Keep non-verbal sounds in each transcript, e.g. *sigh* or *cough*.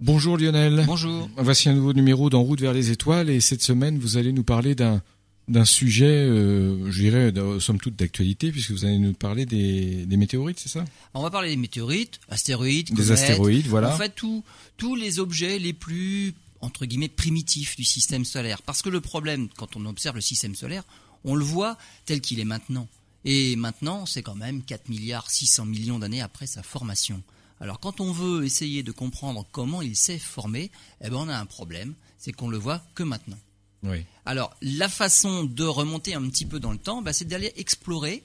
Bonjour Lionel. Bonjour. Voici un nouveau numéro d'En route vers les étoiles et cette semaine vous allez nous parler d'un d'un sujet, euh, je dirais, somme toute d'actualité, puisque vous allez nous parler des, des météorites, c'est ça? On va parler des météorites, astéroïdes, des astéroïdes, voilà. En fait, tous tous les objets les plus entre guillemets primitifs du système solaire. Parce que le problème, quand on observe le système solaire, on le voit tel qu'il est maintenant. Et maintenant, c'est quand même 4 milliards 600 millions d'années après sa formation. Alors quand on veut essayer de comprendre comment il s'est formé, eh ben on a un problème, c'est qu'on le voit que maintenant. Oui. Alors la façon de remonter un petit peu dans le temps, bah, c'est d'aller explorer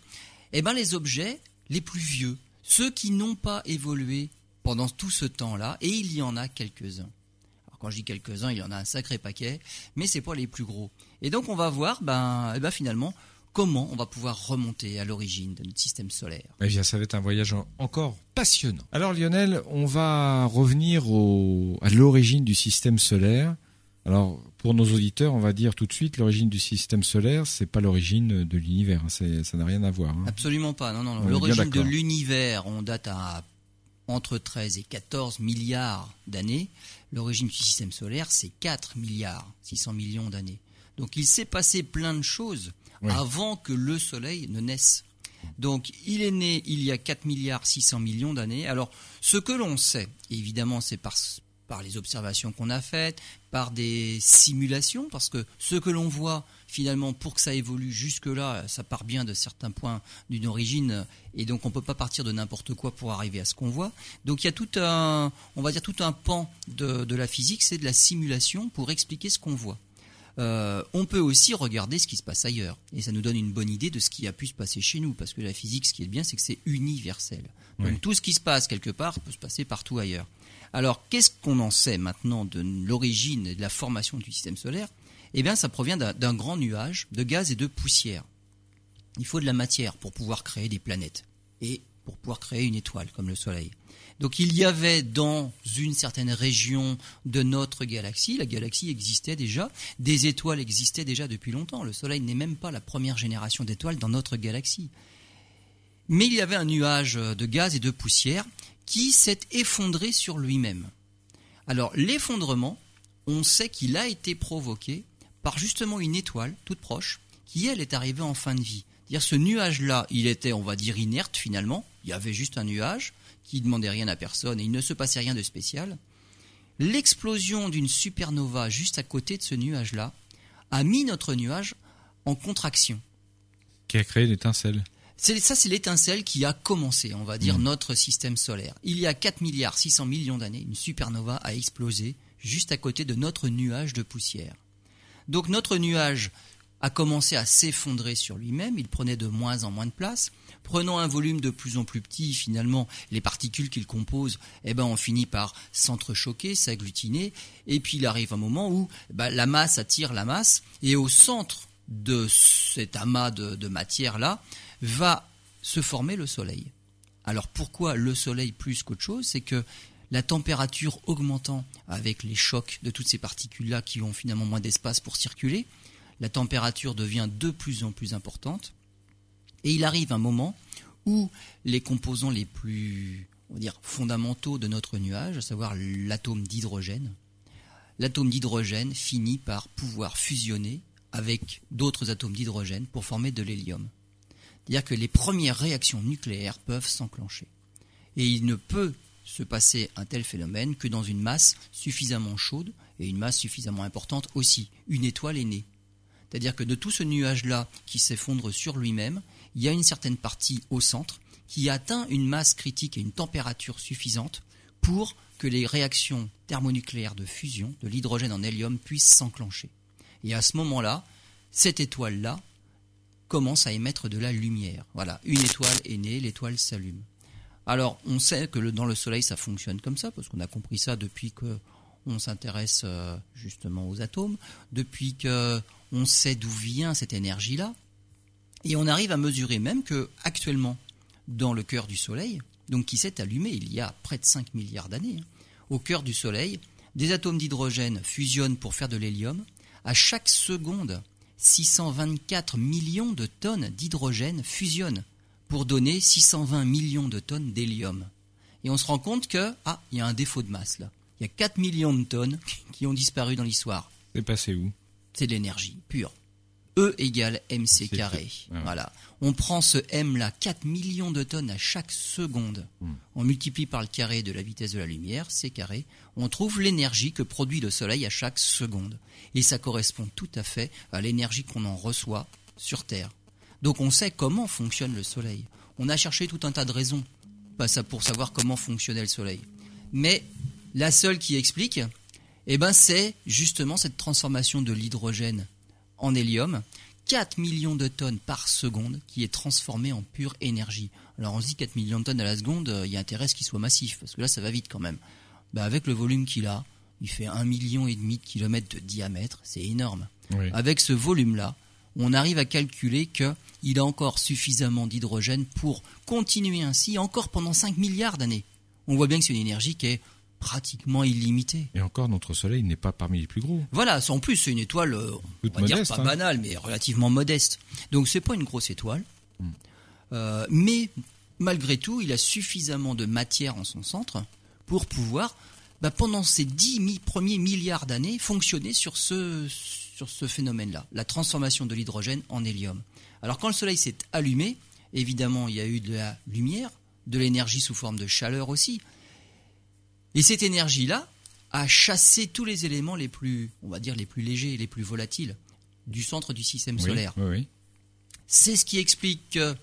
eh ben, les objets les plus vieux, ceux qui n'ont pas évolué pendant tout ce temps-là, et il y en a quelques-uns. Alors quand je dis quelques-uns, il y en a un sacré paquet, mais c'est pas les plus gros. Et donc on va voir, ben, eh ben finalement, comment on va pouvoir remonter à l'origine de notre système solaire. Eh bien, ça va être un voyage encore passionnant. Alors Lionel, on va revenir au, à l'origine du système solaire. Alors, pour nos auditeurs, on va dire tout de suite, l'origine du système solaire, c'est pas l'origine de l'univers, hein. ça n'a rien à voir. Hein. Absolument pas, non, non, L'origine de l'univers, on date à entre 13 et 14 milliards d'années. L'origine du système solaire, c'est 4 milliards 600 millions d'années. Donc il s'est passé plein de choses avant que le Soleil ne naisse. Donc il est né il y a 4 milliards 600 millions d'années. Alors ce que l'on sait, évidemment c'est par, les observations qu'on a faites, par des simulations, parce que ce que l'on voit finalement pour que ça évolue jusque-là, ça part bien de certains points d'une origine, et donc on ne peut pas partir de n'importe quoi pour arriver à ce qu'on voit. Donc il y a tout un, on va dire tout un pan de la physique, c'est de la simulation pour expliquer ce qu'on voit. Euh, on peut aussi regarder ce qui se passe ailleurs. Et ça nous donne une bonne idée de ce qui a pu se passer chez nous. Parce que la physique, ce qui est bien, c'est que c'est universel. Donc tout ce qui se passe quelque part peut se passer partout ailleurs. Alors qu'est-ce qu'on en sait maintenant de l'origine et de la formation du système solaire? Eh bien ça provient d'un grand nuage de gaz et de poussière. Il faut de la matière pour pouvoir créer des planètes. Et pour pouvoir créer une étoile comme le Soleil. Donc il y avait dans une certaine région de notre galaxie, la galaxie existait déjà, des étoiles existaient déjà depuis longtemps. Le Soleil n'est même pas la première génération d'étoiles dans notre galaxie. Mais il y avait un nuage de gaz et de poussière qui s'est effondré sur lui-même. Alors l'effondrement, on sait qu'il a été provoqué par justement une étoile toute proche qui, elle, est arrivée en fin de vie. Dire ce nuage-là, il était, on va dire, inerte finalement. Il y avait juste un nuage qui demandait rien à personne et il ne se passait rien de spécial. L'explosion d'une supernova juste à côté de ce nuage-là a mis notre nuage en contraction. Qui a créé l'étincelle. ça, c'est l'étincelle qui a commencé, on va dire, mmh. notre système solaire. Il y a 4 milliards 600 millions d'années, une supernova a explosé juste à côté de notre nuage de poussière. Donc notre nuage a commencé à s'effondrer sur lui-même, il prenait de moins en moins de place. Prenant un volume de plus en plus petit, finalement, les particules qu'il compose, eh ben, on finit par s'entrechoquer, s'agglutiner, et puis il arrive un moment où bah, la masse attire la masse, et au centre de cet amas de, de matière-là va se former le Soleil. Alors pourquoi le Soleil plus qu'autre chose? C'est que la température augmentant avec les chocs de toutes ces particules-là qui ont finalement moins d'espace pour circuler, la température devient de plus en plus importante. Et il arrive un moment où les composants les plus fondamentaux de notre nuage, à savoir l'atome d'hydrogène, l'atome d'hydrogène finit par pouvoir fusionner avec d'autres atomes d'hydrogène pour former de l'hélium. C'est-à-dire que les premières réactions nucléaires peuvent s'enclencher. Et il ne peut se passer un tel phénomène que dans une masse suffisamment chaude et une masse suffisamment importante aussi. Une étoile est née. C'est-à-dire que de tout ce nuage-là qui s'effondre sur lui-même, il y a une certaine partie au centre qui atteint une masse critique et une température suffisante pour que les réactions thermonucléaires de fusion de l'hydrogène en hélium puissent s'enclencher. Et à ce moment-là, cette étoile-là commence à émettre de la lumière. Voilà, une étoile est née, l'étoile s'allume. Alors, on sait que dans le Soleil, ça fonctionne comme ça, parce qu'on a compris ça depuis que on s'intéresse euh, justement aux atomes, depuis que on sait d'où vient cette énergie-là, et on arrive à mesurer même que actuellement, dans le cœur du Soleil, donc qui s'est allumé il y a près de 5 milliards d'années, hein, au cœur du Soleil, des atomes d'hydrogène fusionnent pour faire de l'hélium. À chaque seconde, 624 millions de tonnes d'hydrogène fusionnent pour donner 620 millions de tonnes d'hélium. Et on se rend compte que, ah, il y a un défaut de masse là. Il y a 4 millions de tonnes *laughs* qui ont disparu dans l'histoire. C'est passé où? C'est de l'énergie pure. E égale mc carré. Ah ouais. Voilà. On prend ce m là, 4 millions de tonnes à chaque seconde. Hmm. On multiplie par le carré de la vitesse de la lumière, c carré. On trouve l'énergie que produit le soleil à chaque seconde. Et ça correspond tout à fait à l'énergie qu'on en reçoit sur Terre. Donc on sait comment fonctionne le soleil. On a cherché tout un tas de raisons pas ça pour savoir comment fonctionnait le soleil. Mais la seule qui explique, eh ben, c'est justement cette transformation de l'hydrogène en hélium, 4 millions de tonnes par seconde qui est transformée en pure énergie. Alors on se dit 4 millions de tonnes à la seconde, euh, il y a intérêt à ce qu'il soit massif, parce que là ça va vite quand même. Bah, avec le volume qu'il a, il fait un million et demi de kilomètres de diamètre, c'est énorme. Oui. Avec ce volume-là, on arrive à calculer qu'il a encore suffisamment d'hydrogène pour continuer ainsi encore pendant 5 milliards d'années. On voit bien que c'est une énergie qui est pratiquement illimitée. Et encore, notre Soleil n'est pas parmi les plus gros. Voilà, en plus c'est une étoile, euh, on va dire pas hein. banale, mais relativement modeste. Donc c'est pas une grosse étoile, Hmm. Euh, mais malgré tout, il a suffisamment de matière en son centre pour pouvoir, bah, pendant ces 10 mi- premiers milliards d'années, fonctionner sur ce sur ce phénomène-là, la transformation de l'hydrogène en hélium. Alors quand le Soleil s'est allumé, évidemment, il y a eu de la lumière, de l'énergie sous forme de chaleur aussi, et cette énergie-là a chassé tous les éléments les plus, on va dire, les plus légers les plus volatiles du centre du système Oui, solaire. oui, oui. C'est ce qui explique que,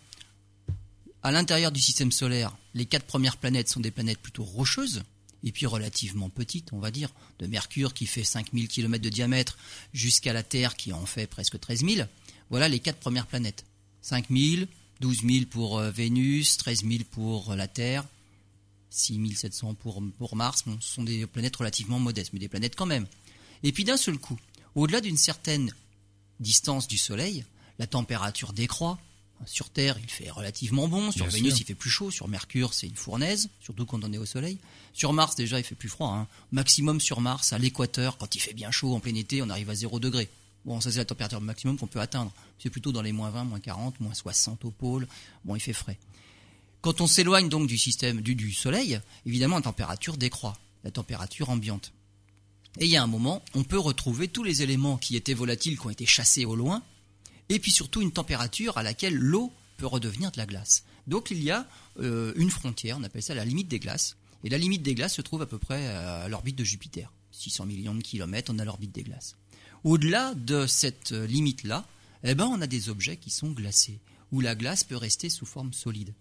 à l'intérieur du système solaire, les quatre premières planètes sont des planètes plutôt rocheuses, et puis relativement petites, on va dire, de Mercure qui fait 5000 km de diamètre jusqu'à la Terre qui en fait presque 13 000. Voilà les quatre premières planètes. 5000, 12 000 pour euh, Vénus, 13 000 pour euh, la Terre, 6700 pour, pour Mars. Bon, ce sont des planètes relativement modestes, mais des planètes quand même. Et puis d'un seul coup, au-delà d'une certaine distance du Soleil, la température décroît. Sur Terre, il fait relativement bon. Sur Bien Vénus, sûr. il fait plus chaud. Sur Mercure, c'est une fournaise, surtout quand on est au Soleil. Sur Mars, déjà, il fait plus froid. hein. Maximum sur Mars, à l'équateur, quand il fait bien chaud en plein été, on arrive à 0 degré. Bon, ça c'est la température maximum qu'on peut atteindre. C'est plutôt dans les moins 20, moins 40, moins 60 au pôle. Bon, il fait frais. Quand on s'éloigne donc du système du, Soleil, évidemment, la température décroît, la température ambiante. Et il y a un moment, on peut retrouver tous les éléments qui étaient volatiles, qui ont été chassés au loin, et puis surtout une température à laquelle l'eau peut redevenir de la glace. Donc il y a euh, une frontière, on appelle ça la limite des glaces, et la limite des glaces se trouve à peu près à l'orbite de Jupiter. 600 millions de kilomètres, on a l'orbite des glaces. Au-delà de cette euh, limite-là, eh ben, on a des objets qui sont glacés, où la glace peut rester sous forme solide.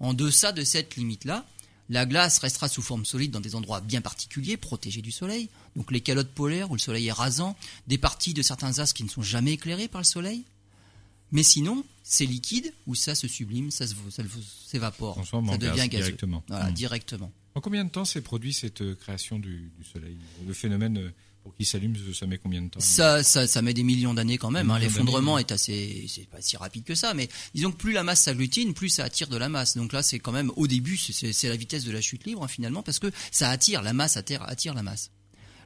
En deçà de cette limite-là, la glace restera sous forme solide dans des endroits bien particuliers, protégés du soleil, donc les calottes polaires où le soleil est rasant, des parties de certains astres qui ne sont jamais éclairés par le soleil. Mais sinon, c'est liquide où ça se sublime, ça s'évapore, ça gaz devient gazeux. directement. Voilà, Mm. directement. En combien de temps s'est produit cette euh, création du, du Soleil? Le phénomène, euh, pour qu'il s'allume, ça met combien de temps Ça, ça, ça met des millions d'années quand même. Hein. L'effondrement est assez, c'est pas si rapide que ça, mais disons que plus la masse s'agglutine, plus ça attire de la masse. Donc là, c'est quand même au début, c'est la vitesse de la chute libre hein, finalement, parce que ça attire la masse, attire, attire la masse.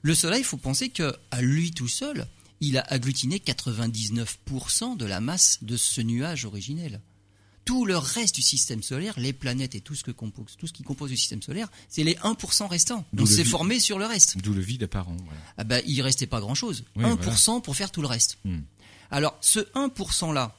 Le Soleil, il faut penser que à lui tout seul, il a agglutiné 99% de la masse de ce nuage originel. Tout le reste du système solaire, les planètes et tout ce, que compose, tout ce qui compose le système solaire, c'est les 1% restants. Donc c'est formé sur le reste. D'où le vide apparent. Voilà. Ah bah, il restait pas grand chose. Oui, 1% pour faire tout le reste. Hmm. Alors, ce 1% là,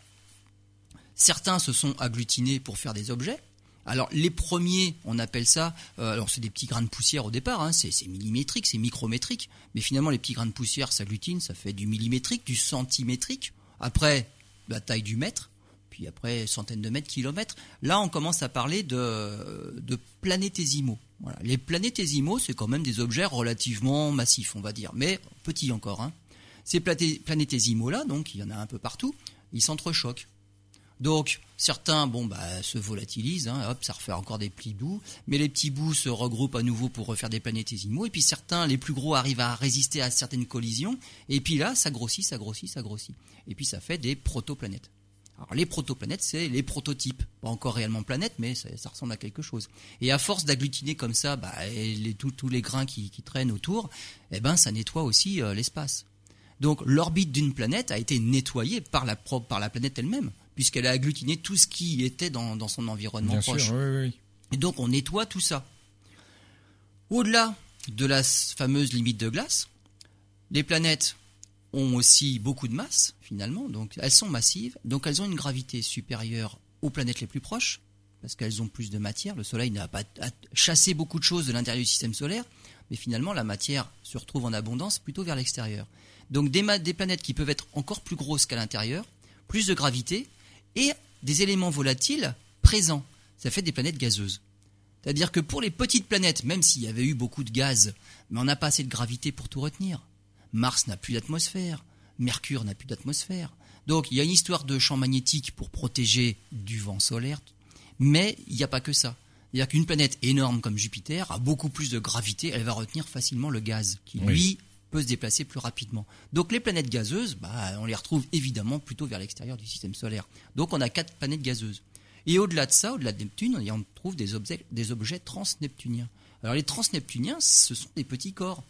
certains se sont agglutinés pour faire des objets. Alors, les premiers, on appelle ça, euh, alors c'est des petits grains de poussière au départ, hein, c'est c'est millimétrique, c'est micrométrique, mais finalement, les petits grains de poussière s'agglutinent, ça fait du millimétrique, du centimétrique, après, la taille du mètre, puis après, centaines de mètres, kilomètres. Là, on commence à parler de, de planétésimaux. Les planétésimaux, c'est quand même des objets relativement massifs, on va dire, mais petits encore. Hein. Ces planétésimaux-là, donc il y en a un peu partout, ils s'entrechoquent. Donc certains, bon, bah, se volatilisent, hein, hop, ça refait encore des petits bouts, mais les petits bouts se regroupent à nouveau pour refaire des planétésimaux, et puis certains, les plus gros, arrivent à résister à certaines collisions, et puis là, ça grossit, ça grossit, ça grossit, et puis ça fait des protoplanètes. Alors les protoplanètes, c'est les prototypes, pas encore réellement planètes, mais ça, ça ressemble à quelque chose. Et à force d'agglutiner comme ça, bah, les- tous- tous les grains qui, qui traînent autour, eh ben, ça nettoie aussi euh, l'espace. Donc l'orbite d'une planète a été nettoyée par la, pro- par la planète elle-même, puisqu'elle a agglutiné tout ce qui était dans, dans son environnement Bien proche. sûr, oui, oui, oui. Et donc on nettoie tout ça. Au-delà de la fameuse limite de glace. Les planètes ont aussi beaucoup de masse, finalement, donc elles sont massives, donc elles ont une gravité supérieure aux planètes les plus proches, parce qu'elles ont plus de matière. Le Soleil n'a pas chassé beaucoup de choses de l'intérieur du système solaire, mais finalement la matière se retrouve en abondance plutôt vers l'extérieur. Donc des, planètes qui peuvent être encore plus grosses qu'à l'intérieur, plus de gravité, et des éléments volatiles présents. Ça fait des planètes gazeuses. C'est-à-dire que pour les petites planètes, même s'il y avait eu beaucoup de gaz, mais on n'a pas assez de gravité pour tout retenir. Mars n'a plus d'atmosphère, Mercure n'a plus d'atmosphère. Donc il y a une histoire de champ magnétique pour protéger du vent solaire, mais il n'y a pas que ça. C'est-à-dire qu'une planète énorme comme Jupiter a beaucoup plus de gravité, elle va retenir facilement le gaz, qui lui peut se déplacer plus rapidement. Donc les planètes gazeuses, bah, on les retrouve évidemment plutôt vers l'extérieur du système solaire. Donc on a quatre planètes gazeuses. Et au-delà de ça, au-delà de Neptune, on trouve des objets, des objets transneptuniens. Alors les transneptuniens, ce sont des petits corps.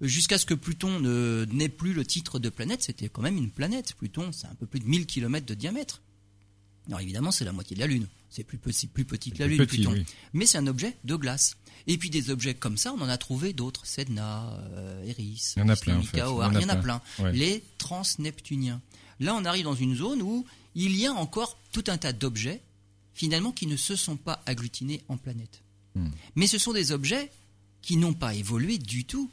Jusqu'à ce que Pluton n'ait plus le titre de planète, c'était quand même une planète. Pluton, c'est un peu plus de 1000 km de diamètre. Alors évidemment, c'est la moitié de la Lune. C'est plus, plus petit que la Lune, Pluton. Mais c'est un objet de glace. Et puis des objets comme ça, on en a trouvé d'autres. Sedna, euh, Eris, il y en a plein. En fait. il y en a plein. Les transneptuniens. Là, on arrive dans une zone où il y a encore tout un tas d'objets, finalement, qui ne se sont pas agglutinés en planète. Hmm. Mais ce sont des objets qui n'ont pas évolué du tout.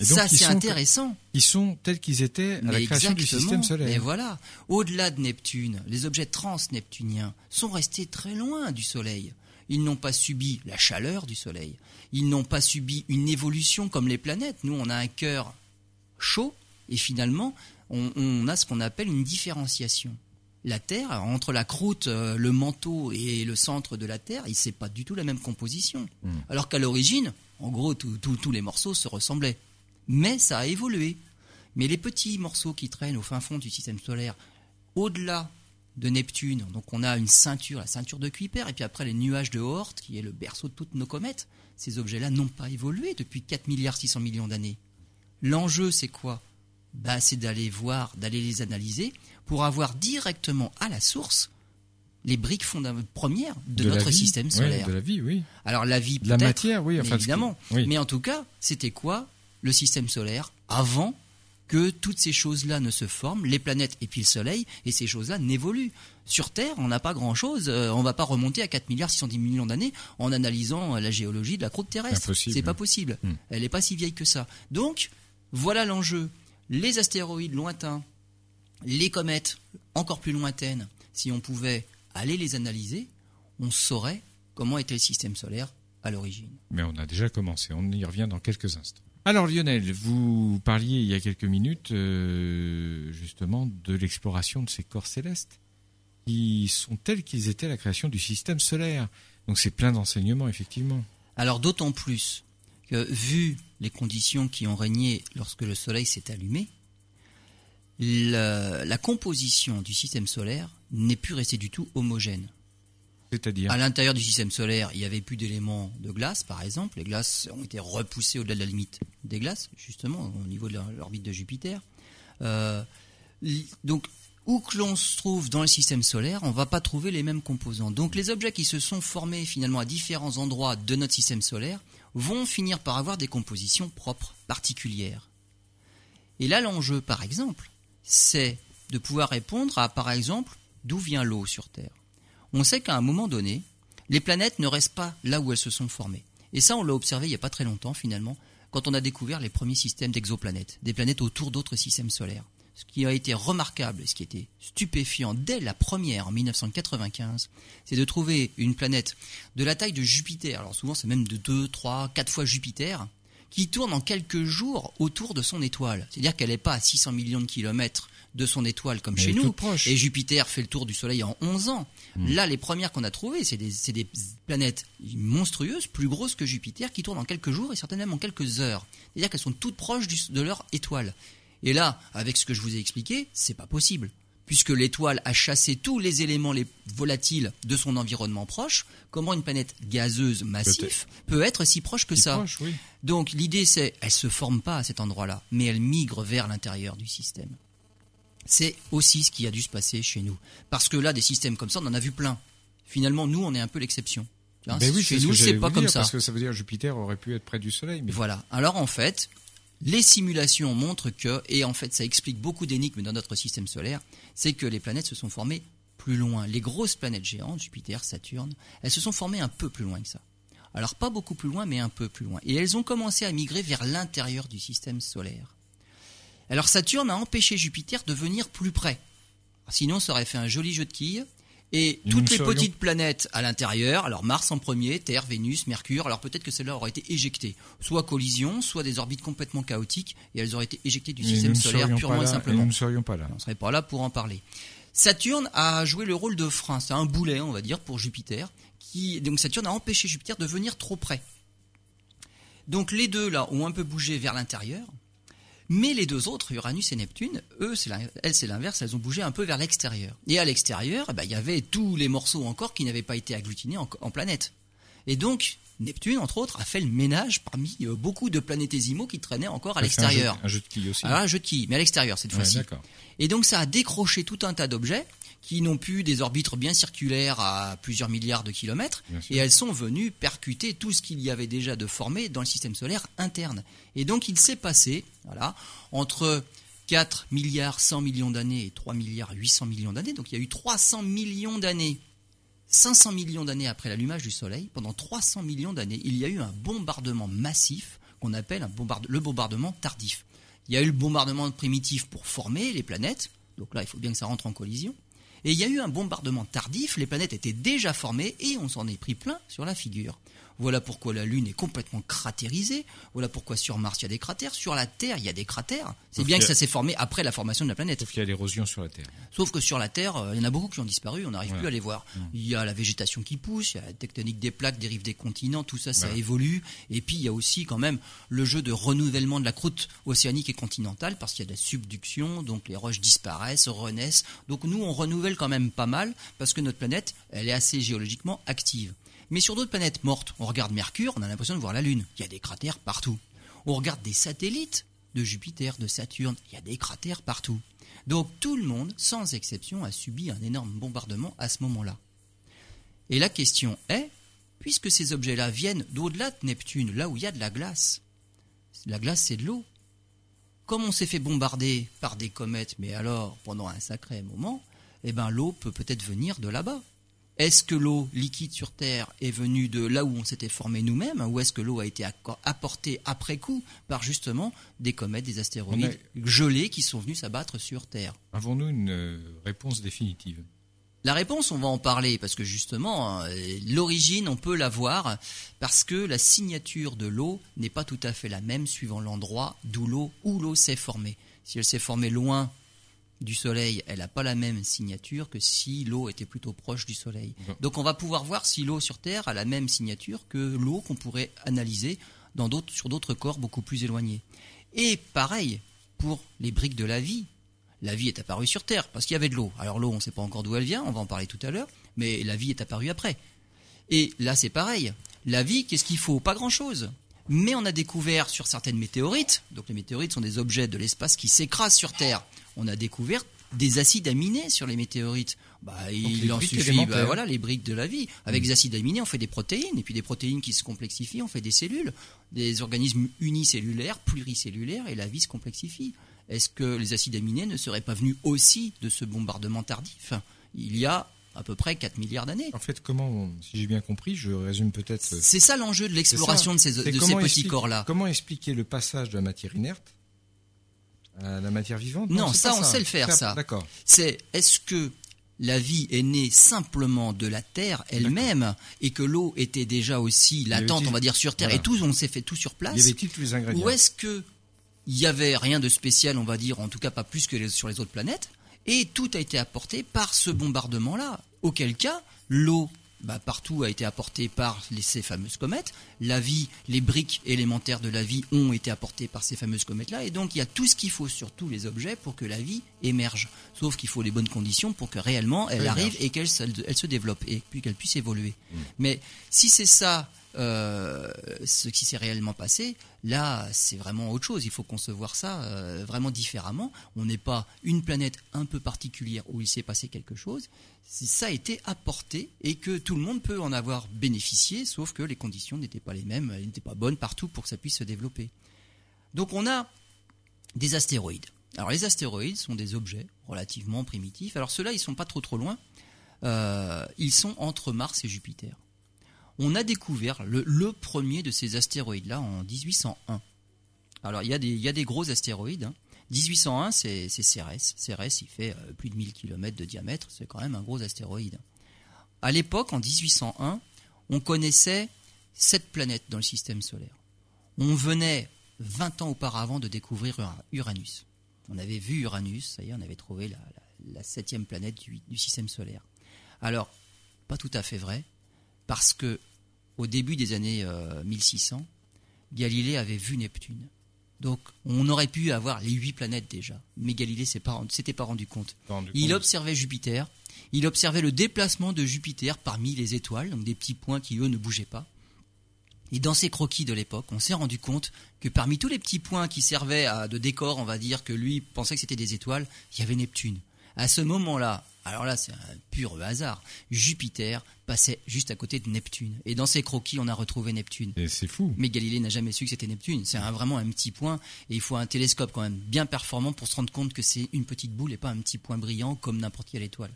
Ça, c'est intéressant. Ils sont tels qu'ils étaient à la création du système solaire. Et voilà. Au-delà de Neptune, les objets transneptuniens sont restés très loin du Soleil. Ils n'ont pas subi la chaleur du Soleil. Ils n'ont pas subi une évolution comme les planètes. Nous, on a un cœur chaud et finalement, on, a ce qu'on appelle une différenciation. La Terre, entre la croûte, euh, le manteau et le centre de la Terre, c'est pas du tout la même composition. Hmm. Alors qu'à l'origine, en gros, tous les morceaux se ressemblaient mais ça a évolué. Mais les petits morceaux qui traînent au fin fond du système solaire, au-delà de Neptune, donc on a une ceinture, la ceinture de Kuiper, et puis après les nuages de Oort, qui est le berceau de toutes nos comètes, ces objets-là n'ont pas évolué depuis 4 milliards 600 millions d'années. L'enjeu, c'est quoi? Bah, C'est d'aller voir, d'aller les analyser, pour avoir directement à la source les briques premières de, notre système solaire. de la vie, oui. Alors la vie, la matière, oui, évidemment. Mais en tout cas, c'était quoi? Le système solaire avant que toutes ces choses-là ne se forment, les planètes et puis le Soleil, et ces choses-là n'évoluent. Sur Terre, on n'a pas grand-chose, euh, on ne va pas remonter à 4 milliards 610 millions d'années en analysant euh, la géologie de la croûte terrestre. C'est pas possible. Hmm. Elle n'est pas si vieille que ça. Donc, voilà l'enjeu. Les astéroïdes lointains, les comètes encore plus lointaines, si on pouvait aller les analyser, on saurait comment était le système solaire à l'origine. Mais on a déjà commencé, on y revient dans quelques instants. Alors Lionel, vous parliez il y a quelques minutes euh, justement de l'exploration de ces corps célestes qui sont tels qu'ils étaient à la création du système solaire. Donc c'est plein d'enseignements effectivement. Alors d'autant plus que vu les conditions qui ont régné lorsque le Soleil s'est allumé, la composition du système solaire n'est plus restée du tout homogène. À l'intérieur du système solaire, il n'y avait plus d'éléments de glace, par exemple. Les glaces ont été repoussées au-delà de la limite des glaces, justement, au niveau de l'orbite de Jupiter. Euh, donc, où que l'on se trouve dans le système solaire, on ne va pas trouver les mêmes composants. Donc, les objets qui se sont formés finalement à différents endroits de notre système solaire vont finir par avoir des compositions propres, particulières. Et là, l'enjeu, par exemple, c'est de pouvoir répondre à, par exemple, d'où vient l'eau sur Terre on sait qu'à un moment donné, les planètes ne restent pas là où elles se sont formées. Et ça, on l'a observé il n'y a pas très longtemps, finalement, quand on a découvert les premiers systèmes d'exoplanètes, des planètes autour d'autres systèmes solaires. Ce qui a été remarquable, ce qui était stupéfiant dès la première en 1995, c'est de trouver une planète de la taille de Jupiter, alors souvent c'est même de 2, 3, 4 fois Jupiter, qui tourne en quelques jours autour de son étoile. C'est-à-dire qu'elle n'est pas à 600 millions de kilomètres de son étoile comme chez nous. Et Jupiter fait le tour du Soleil en 11 ans. Hmm. Là, les premières qu'on a trouvées, c'est des, planètes monstrueuses, plus grosses que Jupiter, qui tournent en quelques jours et certainement en quelques heures. C'est-à-dire qu'elles sont toutes proches de leur étoile. Et là, avec ce que je vous ai expliqué, c'est pas possible. Puisque l'étoile a chassé tous les éléments les volatiles de son environnement proche, comment une planète gazeuse massive peut être si proche que ça Donc l'idée c'est, elle se forme pas à cet endroit-là, mais elle migre vers l'intérieur du système. C'est aussi ce qui a dû se passer chez nous. Parce que là, des systèmes comme ça, on en a vu plein. Finalement, nous, on est un peu l'exception. Hein. Ben oui, Chez nous, c'est pas comme dire, ça. Parce que ça veut dire Jupiter aurait pu être près du Soleil. Mais... Voilà. Alors en fait, les simulations montrent que, et en fait ça explique beaucoup d'énigmes dans notre système solaire, c'est que les planètes se sont formées plus loin. Les grosses planètes géantes, Jupiter, Saturne, elles se sont formées un peu plus loin que ça. Alors pas beaucoup plus loin, mais un peu plus loin. Et elles ont commencé à migrer vers l'intérieur du système solaire. Alors Saturne a empêché Jupiter de venir plus près. Sinon, ça aurait fait un joli jeu de quilles. Et toutes les serions- petites planètes à l'intérieur, alors Mars en premier, Terre, Vénus, Mercure, alors peut-être que celles-là auraient été éjectées. Soit collision, soit des orbites complètement chaotiques, et elles auraient été éjectées du système solaire purement et simplement. Nous ne serions pas là. On ne serait pas là pour en parler. Saturne a joué le rôle de frein, c'est un boulet, on va dire, pour Jupiter. Qui, donc Saturne a empêché Jupiter de venir trop près. Donc les deux là ont un peu bougé vers l'intérieur, mais les deux autres, Uranus et Neptune, eux, c'est elles c'est l'inverse, elles ont bougé un peu vers l'extérieur. Et à l'extérieur, eh ben, il y avait tous les morceaux encore qui n'avaient pas été agglutinés en, en planètes. Et donc Neptune, entre autres, a fait le ménage parmi euh, beaucoup de planétésimaux qui traînaient encore à un l'extérieur. Un jeu de quilles aussi. Alors un jeu de quilles, mais à l'extérieur cette Ouais, fois-ci. Et donc ça a décroché tout un tas d'objets qui n'ont plus des orbites bien circulaires à plusieurs milliards de kilomètres, et elles sont venues percuter tout ce qu'il y avait déjà de formé dans le système solaire interne. Et donc il s'est passé, voilà, entre 4 milliards 100 millions d'années et 3 milliards 800 millions d'années, donc il y a eu 300 millions d'années 500 millions d'années après l'allumage du Soleil, pendant 300 millions d'années, il y a eu un bombardement massif qu'on appelle un bombard- le bombardement tardif. Il y a eu le bombardement primitif pour former les planètes, donc là il faut bien que ça rentre en collision. Et il y a eu un bombardement tardif, les planètes étaient déjà formées et on s'en est pris plein sur la figure. Voilà pourquoi la Lune est complètement cratérisée, voilà pourquoi sur Mars il y a des cratères, sur la Terre il y a des cratères. C'est bien que ça s'est formé après la formation de la planète. Sauf qu'il y a l'érosion sur la Terre. Sauf que sur la Terre, euh, il y en a beaucoup qui ont disparu, on n'arrive Voilà. plus à les voir. Il y a la végétation qui pousse, il y a la tectonique des plaques, dérive des continents, tout ça, ça Voilà. évolue. Et puis il y a aussi quand même le jeu de renouvellement de la croûte océanique et continentale, parce qu'il y a de la subduction, donc les roches disparaissent, renaissent. Donc nous, on renouvelle quand même pas mal, parce que notre planète, elle est assez géologiquement active. Mais sur d'autres planètes mortes, on regarde Mercure, on a l'impression de voir la Lune. Il y a des cratères partout. On regarde des satellites de Jupiter, de Saturne, il y a des cratères partout. Donc tout le monde, sans exception, a subi un énorme bombardement à ce moment-là. Et la question est, puisque ces objets-là viennent d'au-delà de Neptune, là où il y a de la glace, la glace c'est de l'eau, comme on s'est fait bombarder par des comètes, mais alors pendant un sacré moment, eh ben l'eau peut peut-être venir de là-bas. Est-ce que l'eau liquide sur Terre est venue de là où on s'était formé nous-mêmes, ou est-ce que l'eau a été apportée après coup par justement des comètes, des astéroïdes gelés qui sont venus s'abattre sur Terre? Avons-nous une euh, réponse définitive? La réponse, on va en parler parce que justement, euh, l'origine, on peut la voir parce que la signature de l'eau n'est pas tout à fait la même suivant l'endroit d'où l'eau où l'eau s'est formée. Si elle s'est formée loin du Soleil, elle n'a pas la même signature que si l'eau était plutôt proche du Soleil. Bon. Donc on va pouvoir voir si l'eau sur Terre a la même signature que l'eau qu'on pourrait analyser dans d'autres, sur d'autres corps beaucoup plus éloignés. Et pareil pour les briques de la vie. La vie est apparue sur Terre parce qu'il y avait de l'eau. Alors l'eau, on ne sait pas encore d'où elle vient, on va en parler tout à l'heure, mais la vie est apparue après. Et là, c'est pareil. La vie, qu'est-ce qu'il faut? Pas grand-chose. Mais on a découvert sur certaines météorites, donc les météorites sont des objets de l'espace qui s'écrasent sur Terre. On a découvert des acides aminés sur les météorites. Bah, il les en suffit, bah, voilà, les briques de la vie. Avec des acides aminés, on fait des protéines, et puis des protéines qui se complexifient, on fait des cellules, des organismes unicellulaires, pluricellulaires, et la vie se complexifie. Est-ce que les acides aminés ne seraient pas venus aussi de ce bombardement tardif? Il y a à peu près 4 milliards d'années. En fait, comment, on- si j'ai bien compris, je résume peut-être. euh, C'est ça l'enjeu de l'exploration de ces, de petits corps-là. Comment expliquer le passage de la matière inerte à la matière vivante? Non, ça, on sait le faire, ça. D'accord. C'est est-ce que la vie est née simplement de la Terre elle-même et que l'eau était déjà aussi latente, on va dire, sur Terre Voilà. et tout, on s'est fait tout sur place Y avait-il tous les ingrédients? Ou est-ce que il y avait rien de spécial, on va dire, en tout cas pas plus que les- sur les autres planètes, et tout a été apporté par ce bombardement-là? Auquel cas, l'eau bah, partout a été apportée par les- ces fameuses comètes, la vie, les briques élémentaires de la vie ont été apportées par ces fameuses comètes-là, et donc il y a tout ce qu'il faut sur tous les objets pour que la vie émerge. Sauf qu'il faut les bonnes conditions pour que réellement elle Elle arrive émerge. et qu'elle se, elle se développe, et puis qu'elle puisse évoluer. Mais si c'est ça euh, ce qui s'est réellement passé, là, c'est vraiment autre chose. Il faut concevoir ça euh, vraiment différemment. On n'est pas une planète un peu particulière où il s'est passé quelque chose. Ça a été apporté et que tout le monde peut en avoir bénéficié, sauf que les conditions n'étaient pas les mêmes, elles n'étaient pas bonnes partout pour que ça puisse se développer. Donc on a des astéroïdes. Alors les astéroïdes sont des objets relativement primitifs. Alors ceux-là, ils sont pas trop trop loin. Euh, ils sont entre Mars et Jupiter on a découvert le, premier de ces astéroïdes-là en 1801. Alors il y, a des, gros astéroïdes. 1801, hein. c'est Cérès. Cérès, il fait euh, plus de 1000 km de diamètre, c'est quand même un gros astéroïde. À l'époque, en 1801, on connaissait sept planètes dans le système solaire. On venait 20 ans auparavant de découvrir Uranus. On avait vu Uranus, ça y est, on avait trouvé la, septième planète du système solaire. Alors, pas tout à fait vrai, parce que au début des années 1600, euh, Galilée avait vu Neptune. Donc on aurait pu avoir les huit planètes déjà, mais Galilée ne s'était pas rendu compte. il observait Jupiter, il observait le déplacement de Jupiter parmi les étoiles, donc des petits points qui eux ne bougeaient pas. Et dans ces croquis de l'époque, on s'est rendu compte que parmi tous les petits points qui servaient à, de décor, on va dire que lui pensait que c'était des étoiles, il y avait Neptune. À ce moment-là, alors là c'est un pur hasard, Jupiter passait juste à côté de Neptune. Et dans ses croquis, on a retrouvé Neptune. c'est fou. Mais Galilée n'a jamais su que c'était Neptune. C'est vraiment un petit point. Et il faut un télescope quand même bien performant pour se rendre compte que c'est une petite boule et pas un petit point brillant comme n'importe quelle étoile.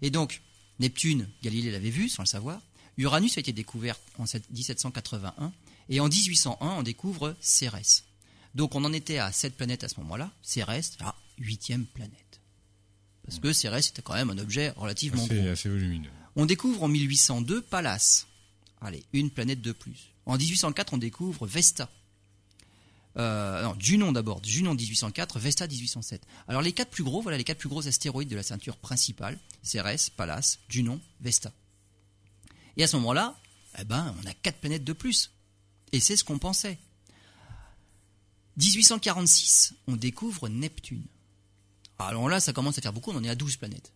Et donc, Neptune, Galilée l'avait vu sans le savoir. Uranus a été découvert en 1781. Et en 1801, on découvre Cérès. Donc on en était à sept planètes à ce moment-là. Cérès, la huitième planète. Parce que Cérès était quand même un objet relativement assez, assez volumineux. On découvre en 1802 Pallas. Allez, une planète de plus. En 1804, on découvre Vesta. Euh, non, Junon d'abord. Junon 1804, Vesta 1807. Alors les quatre plus gros, voilà les quatre plus gros astéroïdes de la ceinture principale Cérès, Pallas, Junon, Vesta. Et à ce moment-là, eh ben, on a quatre planètes de plus. Et c'est ce qu'on pensait. 1846, on découvre Neptune. Alors là, ça commence à faire beaucoup, on en est à 12 planètes.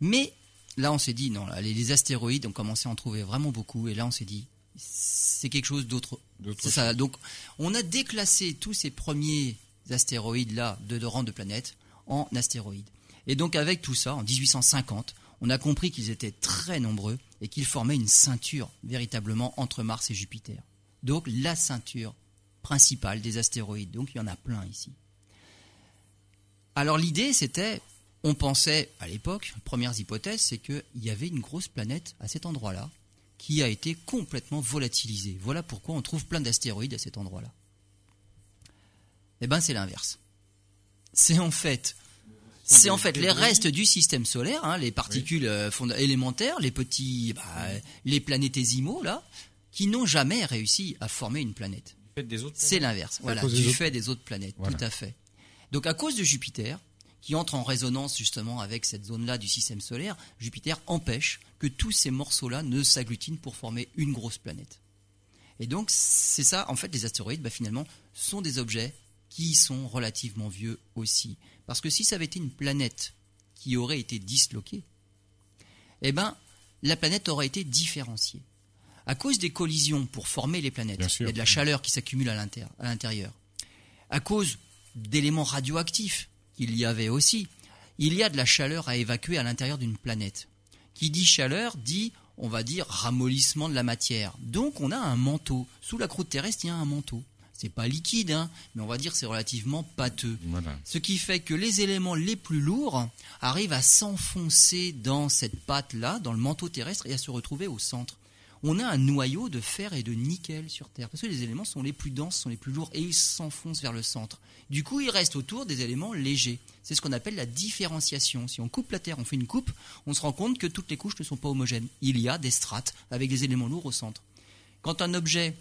Mais là, on s'est dit, non, les, astéroïdes, ont commencé à en trouver vraiment beaucoup, et là, on s'est dit, c'est quelque chose d'autre. C'est ça. Donc, on a déclassé tous ces premiers astéroïdes-là de, rang de planètes en astéroïdes. Et donc, avec tout ça, en 1850, on a compris qu'ils étaient très nombreux et qu'ils formaient une ceinture véritablement entre Mars et Jupiter. Donc, la ceinture principale des astéroïdes. Donc, il y en a plein ici. Alors l'idée, c'était, on pensait à l'époque, premières hypothèses, c'est qu'il y avait une grosse planète à cet endroit-là qui a été complètement volatilisée. Voilà pourquoi on trouve plein d'astéroïdes à cet endroit-là. Eh bien, c'est l'inverse. C'est en fait, c'est en fait les restes du système solaire, hein, les particules euh, élémentaires, les petits, bah, les planétésimaux là, qui n'ont jamais réussi à former une planète. C'est l'inverse. Voilà, du fait des autres planètes, tout à fait. Donc à cause de Jupiter, qui entre en résonance justement avec cette zone-là du système solaire, Jupiter empêche que tous ces morceaux-là ne s'agglutinent pour former une grosse planète. Et donc c'est ça, en fait, les astéroïdes, bah, finalement, sont des objets qui sont relativement vieux aussi. Parce que si ça avait été une planète qui aurait été disloquée, eh ben, la planète aurait été différenciée. À cause des collisions pour former les planètes, et de la chaleur qui s'accumule à l'intérieur, à cause d'éléments radioactifs qu'il y avait aussi. Il y a de la chaleur à évacuer à l'intérieur d'une planète. Qui dit chaleur dit, on va dire, ramollissement de la matière. Donc on a un manteau. Sous la croûte terrestre, il y a un manteau. C'est pas liquide, hein, mais on va dire c'est relativement pâteux. Ce qui fait que les éléments les plus lourds arrivent à s'enfoncer dans cette pâte-là, dans le manteau terrestre, et à se retrouver au centre on a un noyau de fer et de nickel sur Terre. Parce que les éléments sont les plus denses, sont les plus lourds, et ils s'enfoncent vers le centre. Du coup, il reste autour des éléments légers. C'est ce qu'on appelle la différenciation. Si on coupe la Terre, on fait une coupe, on se rend compte que toutes les couches ne sont pas homogènes. Il y a des strates avec des éléments lourds au centre. Quand un objet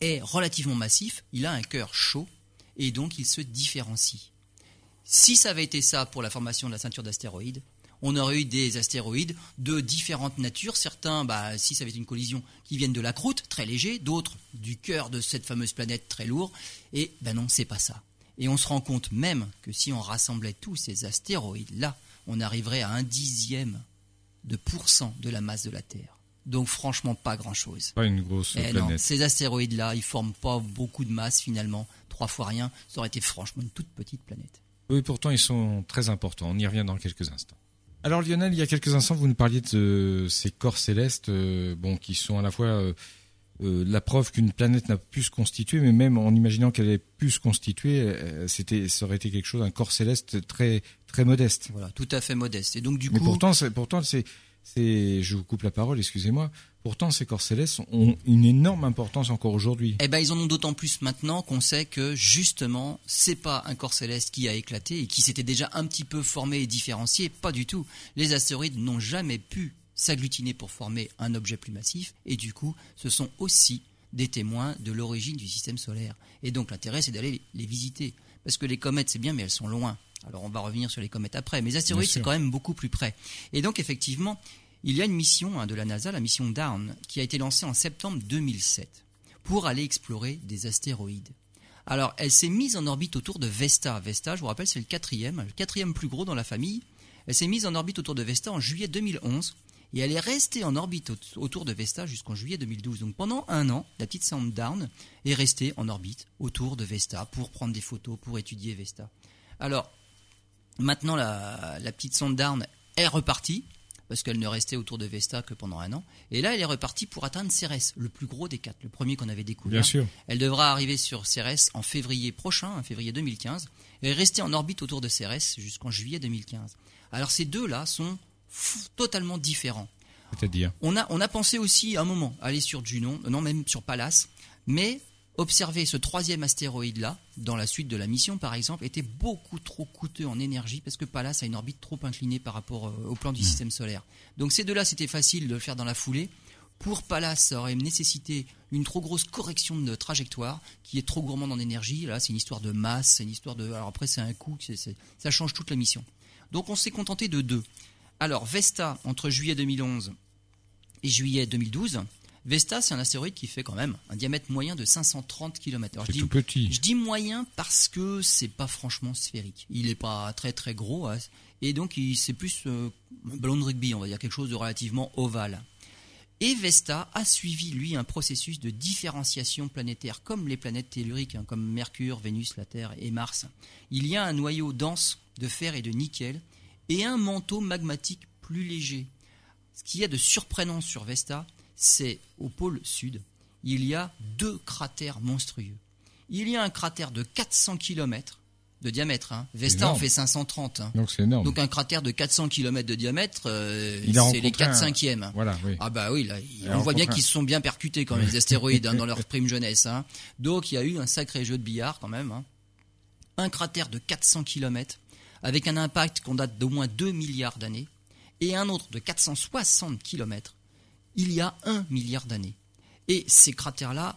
est relativement massif, il a un cœur chaud, et donc il se différencie. Si ça avait été ça pour la formation de la ceinture d'astéroïdes, on aurait eu des astéroïdes de différentes natures. Certains, bah, si ça avait été une collision, qui viennent de la croûte, très léger, d'autres du cœur de cette fameuse planète, très lourd. Et ben non, c'est pas ça. Et on se rend compte même que si on rassemblait tous ces astéroïdes-là, on arriverait à un dixième de pourcent de la masse de la Terre. Donc franchement, pas grand-chose. Pas une grosse Eh non, planète. ces astéroïdes-là, ils forment pas beaucoup de masse finalement, trois fois rien. Ça aurait été franchement une toute petite planète. Oui, pourtant ils sont très importants. On y revient dans quelques instants. Alors Lionel, il y a quelques instants, vous nous parliez de ces corps célestes, euh, bon, qui sont à la fois euh, euh, la preuve qu'une planète n'a pu se constituer, mais même en imaginant qu'elle ait pu se constituer, euh, c'était, ça aurait été quelque chose, un corps céleste très très modeste. Voilà, tout à fait modeste. Et donc du Mais coup, pourtant, c'est, pourtant, c'est, c'est, je vous coupe la parole, excusez-moi. Pourtant, ces corps célestes ont une énorme importance encore aujourd'hui. eh ben ils en ont d'autant plus maintenant qu'on sait que justement, c'est pas un corps céleste qui a éclaté et qui s'était déjà un petit peu formé et différencié, pas du tout. Les astéroïdes n'ont jamais pu s'agglutiner pour former un objet plus massif et du coup, ce sont aussi des témoins de l'origine du système solaire. Et donc l'intérêt c'est d'aller les visiter parce que les comètes c'est bien mais elles sont loin. Alors on va revenir sur les comètes après, mais les astéroïdes c'est quand même beaucoup plus près. Et donc effectivement, il y a une mission hein, de la NASA, la mission Dawn, qui a été lancée en septembre 2007 pour aller explorer des astéroïdes. Alors, elle s'est mise en orbite autour de Vesta. Vesta, je vous rappelle, c'est le quatrième, le quatrième plus gros dans la famille. Elle s'est mise en orbite autour de Vesta en juillet 2011 et elle est restée en orbite au- autour de Vesta jusqu'en juillet 2012. Donc pendant un an, la petite sonde Dawn est restée en orbite autour de Vesta pour prendre des photos, pour étudier Vesta. Alors, maintenant, la, la petite sonde Dawn est repartie parce qu'elle ne restait autour de Vesta que pendant un an. Et là, elle est repartie pour atteindre Cérès, le plus gros des quatre, le premier qu'on avait découvert. Bien sûr. Elle devra arriver sur Cérès en février prochain, en février 2015, et rester en orbite autour de Cérès jusqu'en juillet 2015. Alors ces deux-là sont totalement différents. C'est-à-dire? On a, on a pensé aussi à un moment aller sur Junon, euh, non même sur Pallas, mais observer ce troisième astéroïde-là, dans la suite de la mission par exemple, était beaucoup trop coûteux en énergie parce que Pallas a une orbite trop inclinée par rapport euh, au plan du système solaire. Donc ces deux-là, c'était facile de le faire dans la foulée. Pour Pallas, ça aurait nécessité une trop grosse correction de trajectoire qui est trop gourmande en énergie. Là, c'est une histoire de masse, c'est une histoire de. Alors après, c'est un coût, ça change toute la mission. Donc on s'est contenté de deux. Alors Vesta, entre juillet 2011 et juillet 2012, Vesta, c'est un astéroïde qui fait quand même un diamètre moyen de 530 km. Alors, je C'est dis, tout petit. je dis moyen parce que c'est pas franchement sphérique. Il n'est pas très très gros hein, et donc c'est plus euh, un ballon de rugby, on va dire quelque chose de relativement ovale. Et Vesta a suivi lui un processus de différenciation planétaire comme les planètes telluriques, hein, comme Mercure, Vénus, la Terre et Mars. Il y a un noyau dense de fer et de nickel et un manteau magmatique plus léger. Ce qu'il y a de surprenant sur Vesta, c'est au pôle sud, il y a deux cratères monstrueux. Il y a un cratère de 400 km de diamètre. hein. Vesta en fait 530. hein. Donc c'est énorme. Donc un cratère de 400 km de diamètre, euh, c'est les rencontré 4 un- 5e. Voilà, oui. Ah bah oui, là, il- Alors, on voit bien qu'ils se sont bien percutés quand même les astéroïdes hein, *laughs* dans leur prime jeunesse. Donc il y a eu un sacré jeu de billard quand même. Un cratère de 400 km avec un impact qu'on date d'au moins 2 milliards d'années et un autre de 460 km il y a 1 milliard d'années. Et ces cratères-là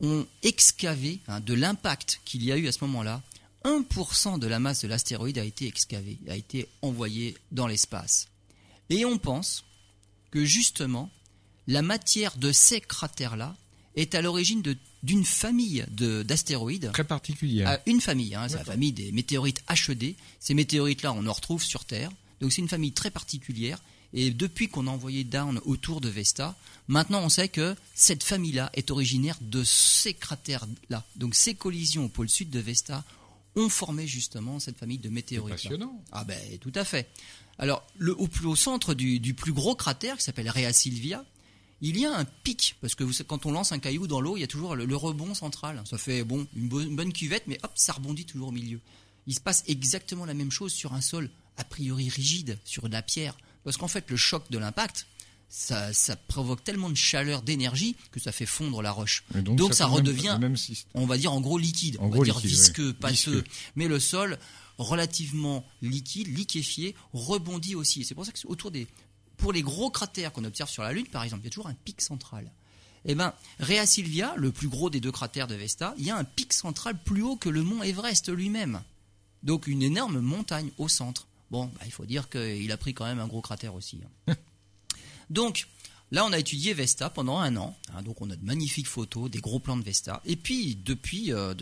ont excavé hein, de l'impact qu'il y a eu à ce moment-là. 1% de la masse de l'astéroïde a été excavée, a été envoyée dans l'espace. Et on pense que justement, la matière de ces cratères-là est à l'origine d'une famille de- d'astéroïdes. Très particulière. À une famille, hein, c'est la famille des météorites HED. Ces météorites-là, on en retrouve sur Terre. Donc c'est une famille très particulière. Et depuis qu'on a envoyé Down autour de Vesta, maintenant on sait que cette famille-là est originaire de ces cratères-là. Donc ces collisions au pôle sud de Vesta ont formé justement cette famille de C'est météorites. passionnant. Ah ben tout à fait. Alors le, au, plus- au centre du, du plus gros cratère qui s'appelle Rea Silvia, il y a un pic parce que vous, quand on lance un caillou dans l'eau, il y a toujours le, le rebond central. Ça fait bon une, bo- une bonne cuvette, mais hop, ça rebondit toujours au milieu. Il se passe exactement la même chose sur un sol a priori rigide, sur de la pierre, parce qu'en fait le choc de l'impact, ça, ça provoque tellement de chaleur, d'énergie que ça fait fondre la roche. Et Donc, ça, même- redevient même on va dire en gros liquide, En on va gros dire liquide, visqueux, ouais. pâteux. Visqueux. Mais le sol, relativement liquide, liquéfié, rebondit aussi. Et c'est pour ça que autour des, pour les gros cratères qu'on observe sur la Lune, par exemple, il y a toujours un pic central. Eh ben, Rea Silvia, le plus gros des deux cratères de Vesta, il y a un pic central plus haut que le mont Everest lui-même. Donc une énorme montagne au centre. Bon, bah, il faut dire qu'il a pris quand même un gros cratère aussi. hein. *laughs* Donc, là, on a étudié Vesta pendant un an. hein, donc, on a de magnifiques photos, des gros plans de Vesta. Et puis, depuis, euh,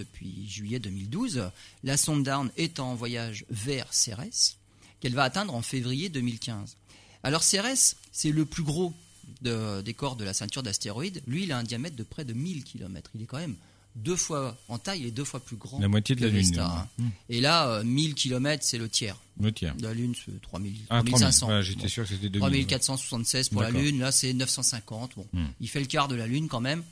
juillet 2012, la sonde Dawn est en voyage vers Cérès, qu'elle va atteindre en février 2015. Alors, Cérès, c'est le plus gros de- des corps de la ceinture d'astéroïdes, lui, il a un diamètre de près de 1000 km. Il est quand même deux fois en taille, il est deux fois plus grand. La moitié de la Lune. Hein. Hum, Et là, euh, 1000 km, c'est le tiers. Le tiers. La Lune, c'est 3000, Ah, 3000. 3500. Voilà, j'étais Bon. sûr que c'était 2000. 3476 pour la. Lune, là c'est 950. Bon, Hmm. il fait le quart de la Lune quand même.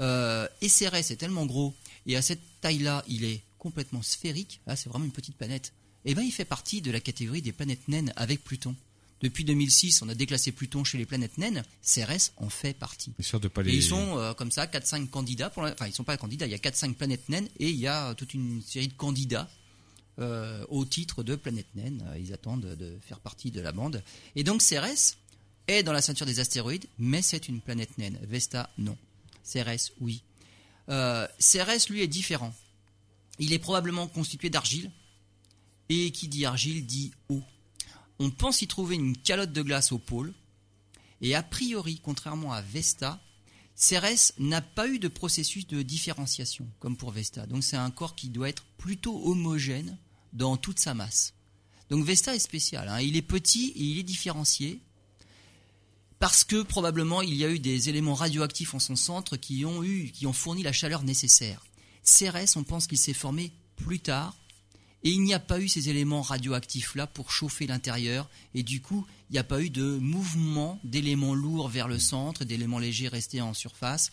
Euh, et Cérès est tellement gros et à cette taille-là, il est complètement sphérique. Là, c'est vraiment une petite planète. Et ben, il fait partie de la catégorie des planètes naines avec Pluton. Depuis 2006, on a déclassé Pluton chez les planètes naines. Cérès en fait partie. Histoire de pas les. Et ils sont euh, comme ça, 4-5 candidats. Pour la- Enfin, ils sont pas candidats, il y a 4-5 planètes naines et il y a toute une série de candidats euh, au titre de planète naine. Euh, Ils attendent de, de faire partie de la bande. Et donc Cérès est dans la ceinture des astéroïdes, mais c'est une planète naine. Vesta, non. Cérès, oui. Euh, Cérès, lui, est différent. Il est probablement constitué d'argile. Et qui dit argile dit eau. On pense y trouver une calotte de glace au pôle. Et a priori, contrairement à Vesta, Cérès n'a pas eu de processus de différenciation, comme pour Vesta. Donc c'est un corps qui doit être plutôt homogène dans toute sa masse. Donc Vesta est spécial. hein. Il est petit et il est différencié parce que probablement il y a eu des éléments radioactifs en son centre qui ont eu, qui ont fourni la chaleur nécessaire. Cérès, on pense qu'il s'est formé plus tard et il n'y a pas eu ces éléments radioactifs là pour chauffer l'intérieur et du coup il n'y a pas eu de mouvement d'éléments lourds vers le centre, d'éléments légers restés en surface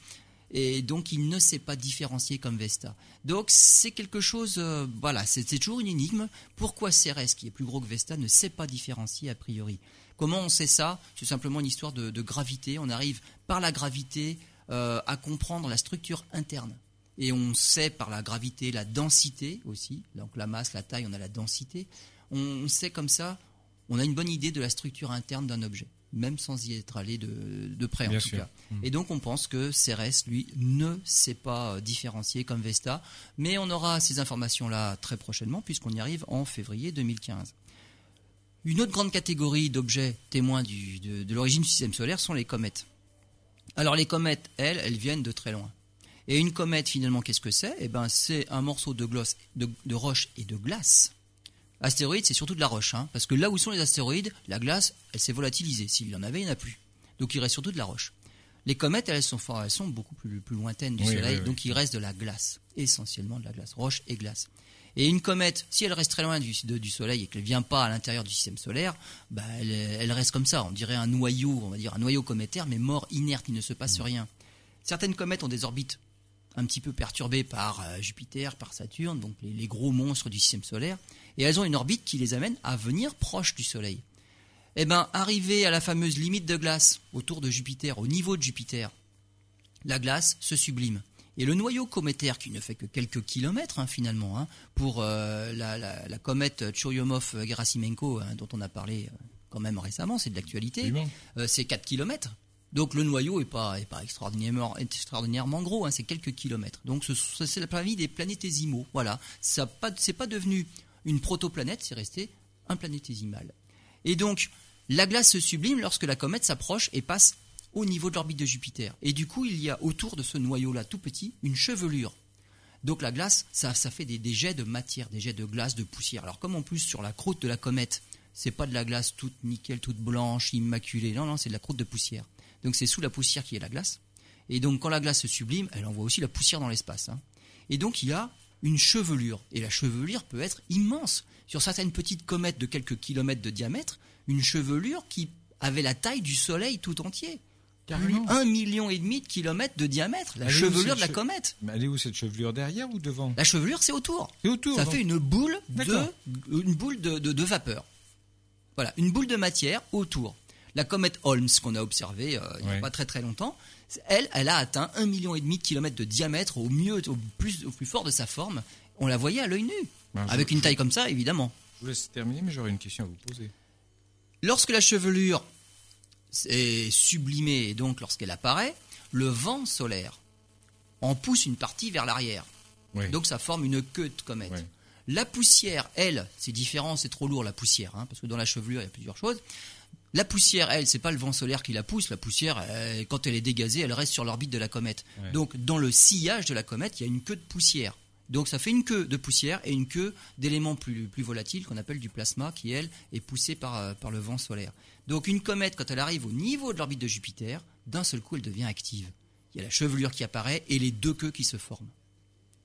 et donc il ne s'est pas différencié comme Vesta. Donc c'est quelque chose, euh, voilà, c'est toujours une énigme. Pourquoi Cérès, qui est plus gros que Vesta, ne s'est pas différencié a priori? Comment on sait ça? C'est simplement une histoire de, de gravité. On arrive par la gravité euh, à comprendre la structure interne. Et on sait par la gravité la densité aussi, donc la masse, la taille, on a la densité. On, sait comme ça, on a une bonne idée de la structure interne d'un objet, même sans y être allé de, de près en tout cas. Et donc on pense que Cérès, lui, ne s'est pas euh, différencié comme Vesta, mais on aura ces informations-là très prochainement puisqu'on y arrive en février 2015. Une autre grande catégorie d'objets témoins du- de, de l'origine du système solaire sont les comètes. Alors les comètes, elles, elles viennent de très loin. Et une comète, finalement, qu'est-ce que c'est? Eh ben, c'est un morceau de, gloss, de, de roche et de glace. Astéroïde, c'est surtout de la roche, hein, parce que là où sont les astéroïdes, la glace, elle s'est volatilisée. S'il y en avait, il n'y en a plus. Donc il reste surtout de la roche. Les comètes, elles sont, fort- elles sont beaucoup plus, plus lointaines du Oui, Soleil, oui, oui. donc il reste de la glace, essentiellement de la glace, roche et glace. Et une comète, si elle reste très loin du, de- du Soleil et qu'elle ne vient pas à l'intérieur du système solaire, bah, elle, elle reste comme ça. On dirait un noyau, on va dire un noyau cométaire, mais mort, inerte, il ne se passe rien. Certaines comètes ont des orbites un petit peu perturbées par euh, Jupiter, par Saturne, donc les, les gros monstres du système solaire, et elles ont une orbite qui les amène à venir proche du Soleil. Eh bien, arrivé à la fameuse limite de glace autour de Jupiter, au niveau de Jupiter, la glace se sublime. Et le noyau cométaire, qui ne fait que quelques kilomètres hein, finalement, hein, pour euh, la, la- la comète Churyumov-Gerasimenko, hein, dont on a parlé euh, quand même récemment, c'est de l'actualité, euh, c'est 4 km. Donc le noyau est pas, extraordinairement, gros, hein, c'est quelques kilomètres. Donc ce- ce- c'est la famille des planétésimaux. Voilà, ça pas, c'est pas devenu une protoplanète, c'est resté un planétésimal. Et donc la glace se sublime lorsque la comète s'approche et passe au niveau de l'orbite de Jupiter. Et du coup, il y a autour de ce noyau-là tout petit une chevelure. Donc la glace, ça, ça fait des, des jets de matière, des jets de glace, de poussière. Alors comme en plus sur la croûte de la comète, c'est pas de la glace toute nickel, toute blanche, immaculée. Non, non, c'est de la croûte de poussière. Donc c'est sous la poussière qui est la glace. Et donc quand la glace se sublime, elle envoie aussi la poussière dans l'espace. hein. Et donc il y a une chevelure. Et la chevelure peut être immense. Sur certaines petites comètes de quelques kilomètres de diamètre, une chevelure qui avait la taille du Soleil tout entier. Carrément. Un million et demi de kilomètres de diamètre, la Elle chevelure de la comète. Mais elle est où cette chevelure? Derrière ou devant? La chevelure, c'est autour. C'est autour. Ça donc. fait une boule de, une boule de, de- de vapeur. Voilà, une boule de matière autour. La comète Holmes qu'on a observée euh, il n'y a Ouais. pas très très longtemps, elle, elle a atteint un million et demi de kilomètres de diamètre au mieux, au plus, au plus fort de sa forme. On la voyait à l'œil nu, Ben, je- avec une taille comme ça, évidemment. Je vous laisse terminer, mais j'aurais une question à vous poser. Lorsque la chevelure est sublimée et donc lorsqu'elle apparaît, le vent solaire en pousse une partie vers l'arrière. Donc ça forme une queue de comète. La poussière, elle, c'est différent, c'est trop lourd la poussière, hein, parce que dans la chevelure il y a plusieurs choses. La poussière, elle, c'est pas le vent solaire qui la pousse. La poussière, elle, quand elle est dégazée, elle reste sur l'orbite de la comète. Ouais. Donc dans le sillage de la comète, il y a une queue de poussière. Donc ça fait une queue de poussière et une queue d'éléments plus, plus volatiles qu'on appelle du plasma qui, elle, est poussée par, euh, par le vent solaire. Donc une comète, quand elle arrive au niveau de l'orbite de Jupiter, d'un seul coup, elle devient active. Il y a la chevelure qui apparaît et les deux queues qui se forment.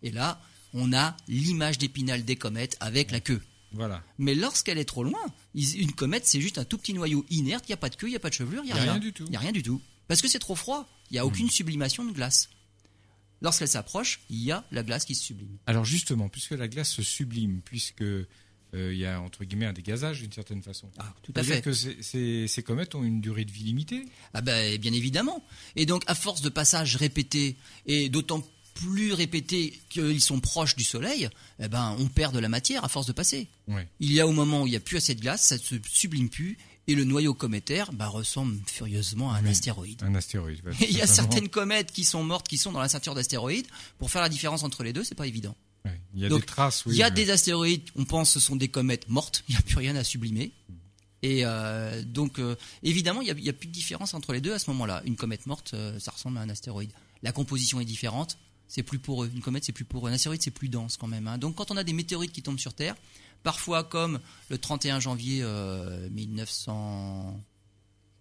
Et là, on a l'image d'épinal des comètes avec la queue. Voilà. Mais lorsqu'elle est trop loin, une comète, c'est juste un tout petit noyau inerte, il n'y a pas de queue, il n'y a pas de chevelure, il n'y a, rien du tout. Il n'y a rien du tout. Parce que c'est trop froid, il n'y a aucune sublimation de glace. Lorsqu'elle s'approche, il y a la glace qui se sublime. Alors justement, puisque la glace se sublime, puisque euh, il y a entre guillemets un dégazage d'une certaine façon. Ah, tout à C'est-à-dire fait. que ces- ces, ces comètes ont une durée de vie limitée. Ah ben, bien évidemment. Et donc, à force de passages répétés, et d'autant plus répétés qu'ils sont proches du Soleil, eh ben, on perd de la matière à force de passer. Il y a au moment où il n'y a plus assez de glace, ça ne se sublime plus, et le noyau cométaire bah, ressemble furieusement à un Oui. astéroïde. Un astéroïde. voilà, *laughs* Il y a certaines comètes qui sont mortes, qui sont dans la ceinture d'astéroïdes. Pour faire la différence entre les deux, c'est pas évident. Ouais. Il y a Donc, des traces. Oui, il y a des astéroïdes, on pense ce sont des comètes mortes, il n'y a plus rien à sublimer. Et euh, donc, euh, évidemment, il n'y a plus de différence entre les deux à ce moment-là. Une comète morte, euh, ça ressemble à un astéroïde. La composition est différente, c'est plus poreux. Une comète, c'est plus poreux. Un astéroïde, c'est plus dense quand même. hein. Donc, quand on a des météorites qui tombent sur Terre, parfois comme le 31 janvier euh, 1900,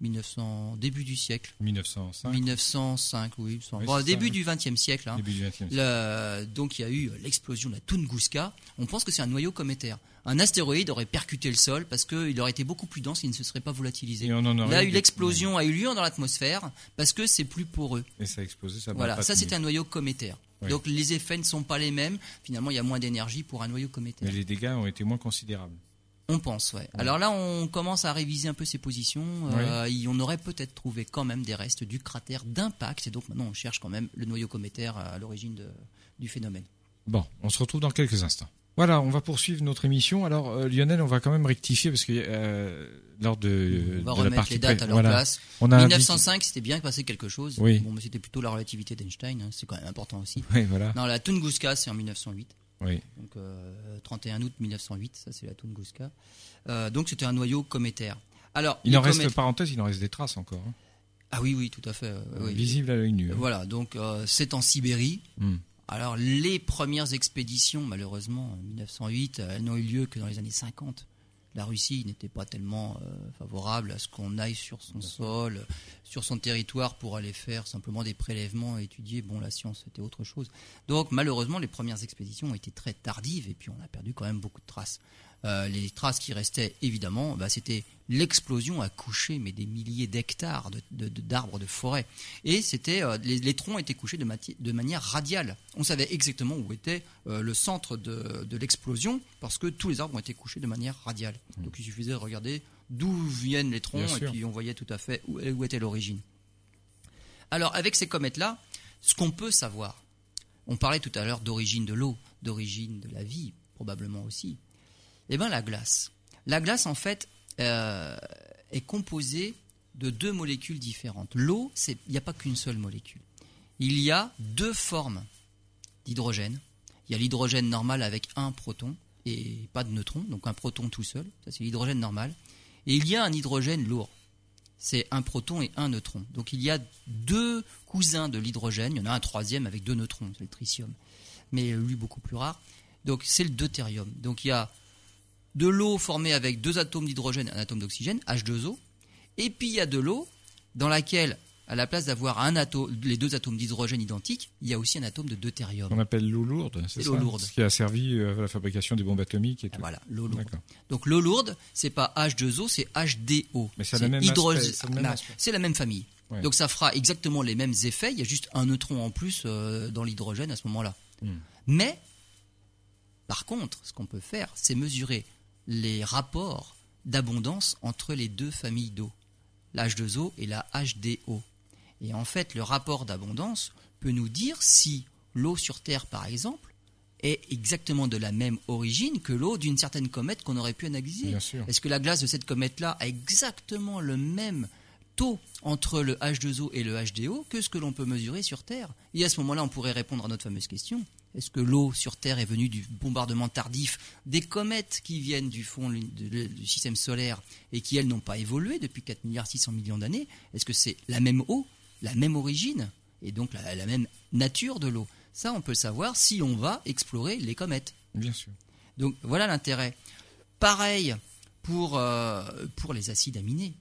1900, début du siècle, 1905, 1905, oui, Oui, bon, c'est début ça, du 20e siècle. hein. début du 20e siècle. Le- donc il y a eu l'explosion de la Tunguska. On pense que c'est un noyau cométaire. Un astéroïde aurait percuté le sol parce qu'il aurait été beaucoup plus dense, il ne se serait pas volatilisé. Là, l'explosion a eu lieu dans l'atmosphère parce que c'est plus poreux. Et ça a explosé, ça Voilà, ça c'est un noyau cométaire. Oui. Donc les effets ne sont pas les mêmes. Finalement, il y a moins d'énergie pour un noyau cométaire. Mais les dégâts ont été moins considérables. On pense, ouais. Alors là, on commence à réviser un peu ces positions. Euh, on aurait peut-être trouvé quand même des restes du cratère d'impact. Et donc maintenant, on cherche quand même le noyau cométaire à l'origine du phénomène. Bon, on se retrouve dans quelques instants. Voilà, on va poursuivre notre émission. Alors euh, Lionel, on va quand même rectifier parce que euh, lors de, On va de la remettre partie les dates à leur voilà, place. on a 1905, c'était bien passé quelque chose. Oui. Bon, mais c'était plutôt la relativité d'Einstein. hein, c'est quand même important aussi. Oui, voilà. Non, la Tunguska, c'est en 1908. Oui. Donc, euh, 31 août 1908, ça c'est la Tunguska. Euh, donc, c'était un noyau cométaire. Alors, Il en reste, parenthèse, il en reste des traces encore. hein. Ah oui, oui, tout à fait. euh, oui. Visibles à l'œil nu. hein. Voilà, donc euh, c'est en Sibérie. Hmm. Alors, les premières expéditions, malheureusement, en 1908, euh, elles n'ont eu lieu que dans les années 50. La Russie n'était pas tellement euh, favorable à ce qu'on aille sur son sol, euh, sur son territoire pour aller faire simplement des prélèvements et étudier. Bon, la science, c'était autre chose. Donc, malheureusement, les premières expéditions ont été très tardives et puis on a perdu quand même beaucoup de traces. Euh, les traces qui restaient, évidemment, bah, c'était l'explosion à coucher, mais des milliers d'hectares de- de- de- d'arbres de, forêt. Et c'était euh, les, les troncs étaient couchés de, manière radiale. On savait exactement où était euh, le centre de, de l'explosion parce que tous les arbres ont été couchés de manière radiale. Donc il suffisait de regarder d'où viennent les troncs Bien et sûr. puis on voyait tout à fait où, où était l'origine. Alors avec ces comètes-là, ce qu'on peut savoir, on parlait tout à l'heure d'origine de l'eau, d'origine de la vie, probablement aussi. Eh bien la glace. La glace en fait euh, est composée de deux molécules différentes. L'eau, il n'y a pas qu'une seule molécule. Il y a deux formes d'hydrogène. Il y a l'hydrogène normal avec un proton et pas de neutrons, donc un proton tout seul. Ça c'est l'hydrogène normal. Et il y a un hydrogène lourd. C'est un proton et un neutron. Donc il y a deux cousins de l'hydrogène. Il y en a un troisième avec deux neutrons, c'est le tritium. Mais lui beaucoup plus rare. Donc c'est le deutérium. Donc il y a de l'eau formée avec deux atomes d'hydrogène et un atome d'oxygène, H2O. Et puis il y a de l'eau dans laquelle, à la place d'avoir un atome, les deux atomes d'hydrogène identiques, il y a aussi un atome de deutérium. On appelle l'eau lourde, c'est ça l'eau lourde. Ce qui a servi euh, à la fabrication des bombes atomiques et tout. Voilà, l'eau lourde. Donc l'eau lourde, c'est pas H2O, c'est HDO. Mais c'est le même c'est la même famille. Ouais. Donc ça fera exactement les mêmes effets. Il y a juste un neutron en plus euh, dans l'hydrogène à ce moment-là. Hmm. Mais, par contre, ce qu'on peut faire, c'est mesurer les rapports d'abondance entre les deux familles d'eau, la H2O et la HDO. Et en fait, le rapport d'abondance peut nous dire si l'eau sur Terre, par exemple, est exactement de la même origine que l'eau d'une certaine comète qu'on aurait pu analyser. Est-ce que la glace de cette comète-là a exactement le même taux entre le H2O et le HDO que ce que l'on peut mesurer sur Terre? Et à ce moment-là, on pourrait répondre à notre fameuse question. Est-ce que l'eau sur Terre est venue du bombardement tardif des comètes qui viennent du fond du système solaire et qui, elles, n'ont pas évolué depuis 4 milliards 600 millions d'années? Est-ce que c'est la même eau, la même origine et donc la, la même nature de l'eau? Ça, on peut le savoir si on va explorer les comètes. Bien sûr. Donc voilà l'intérêt. Pareil pour, euh, pour les acides aminés.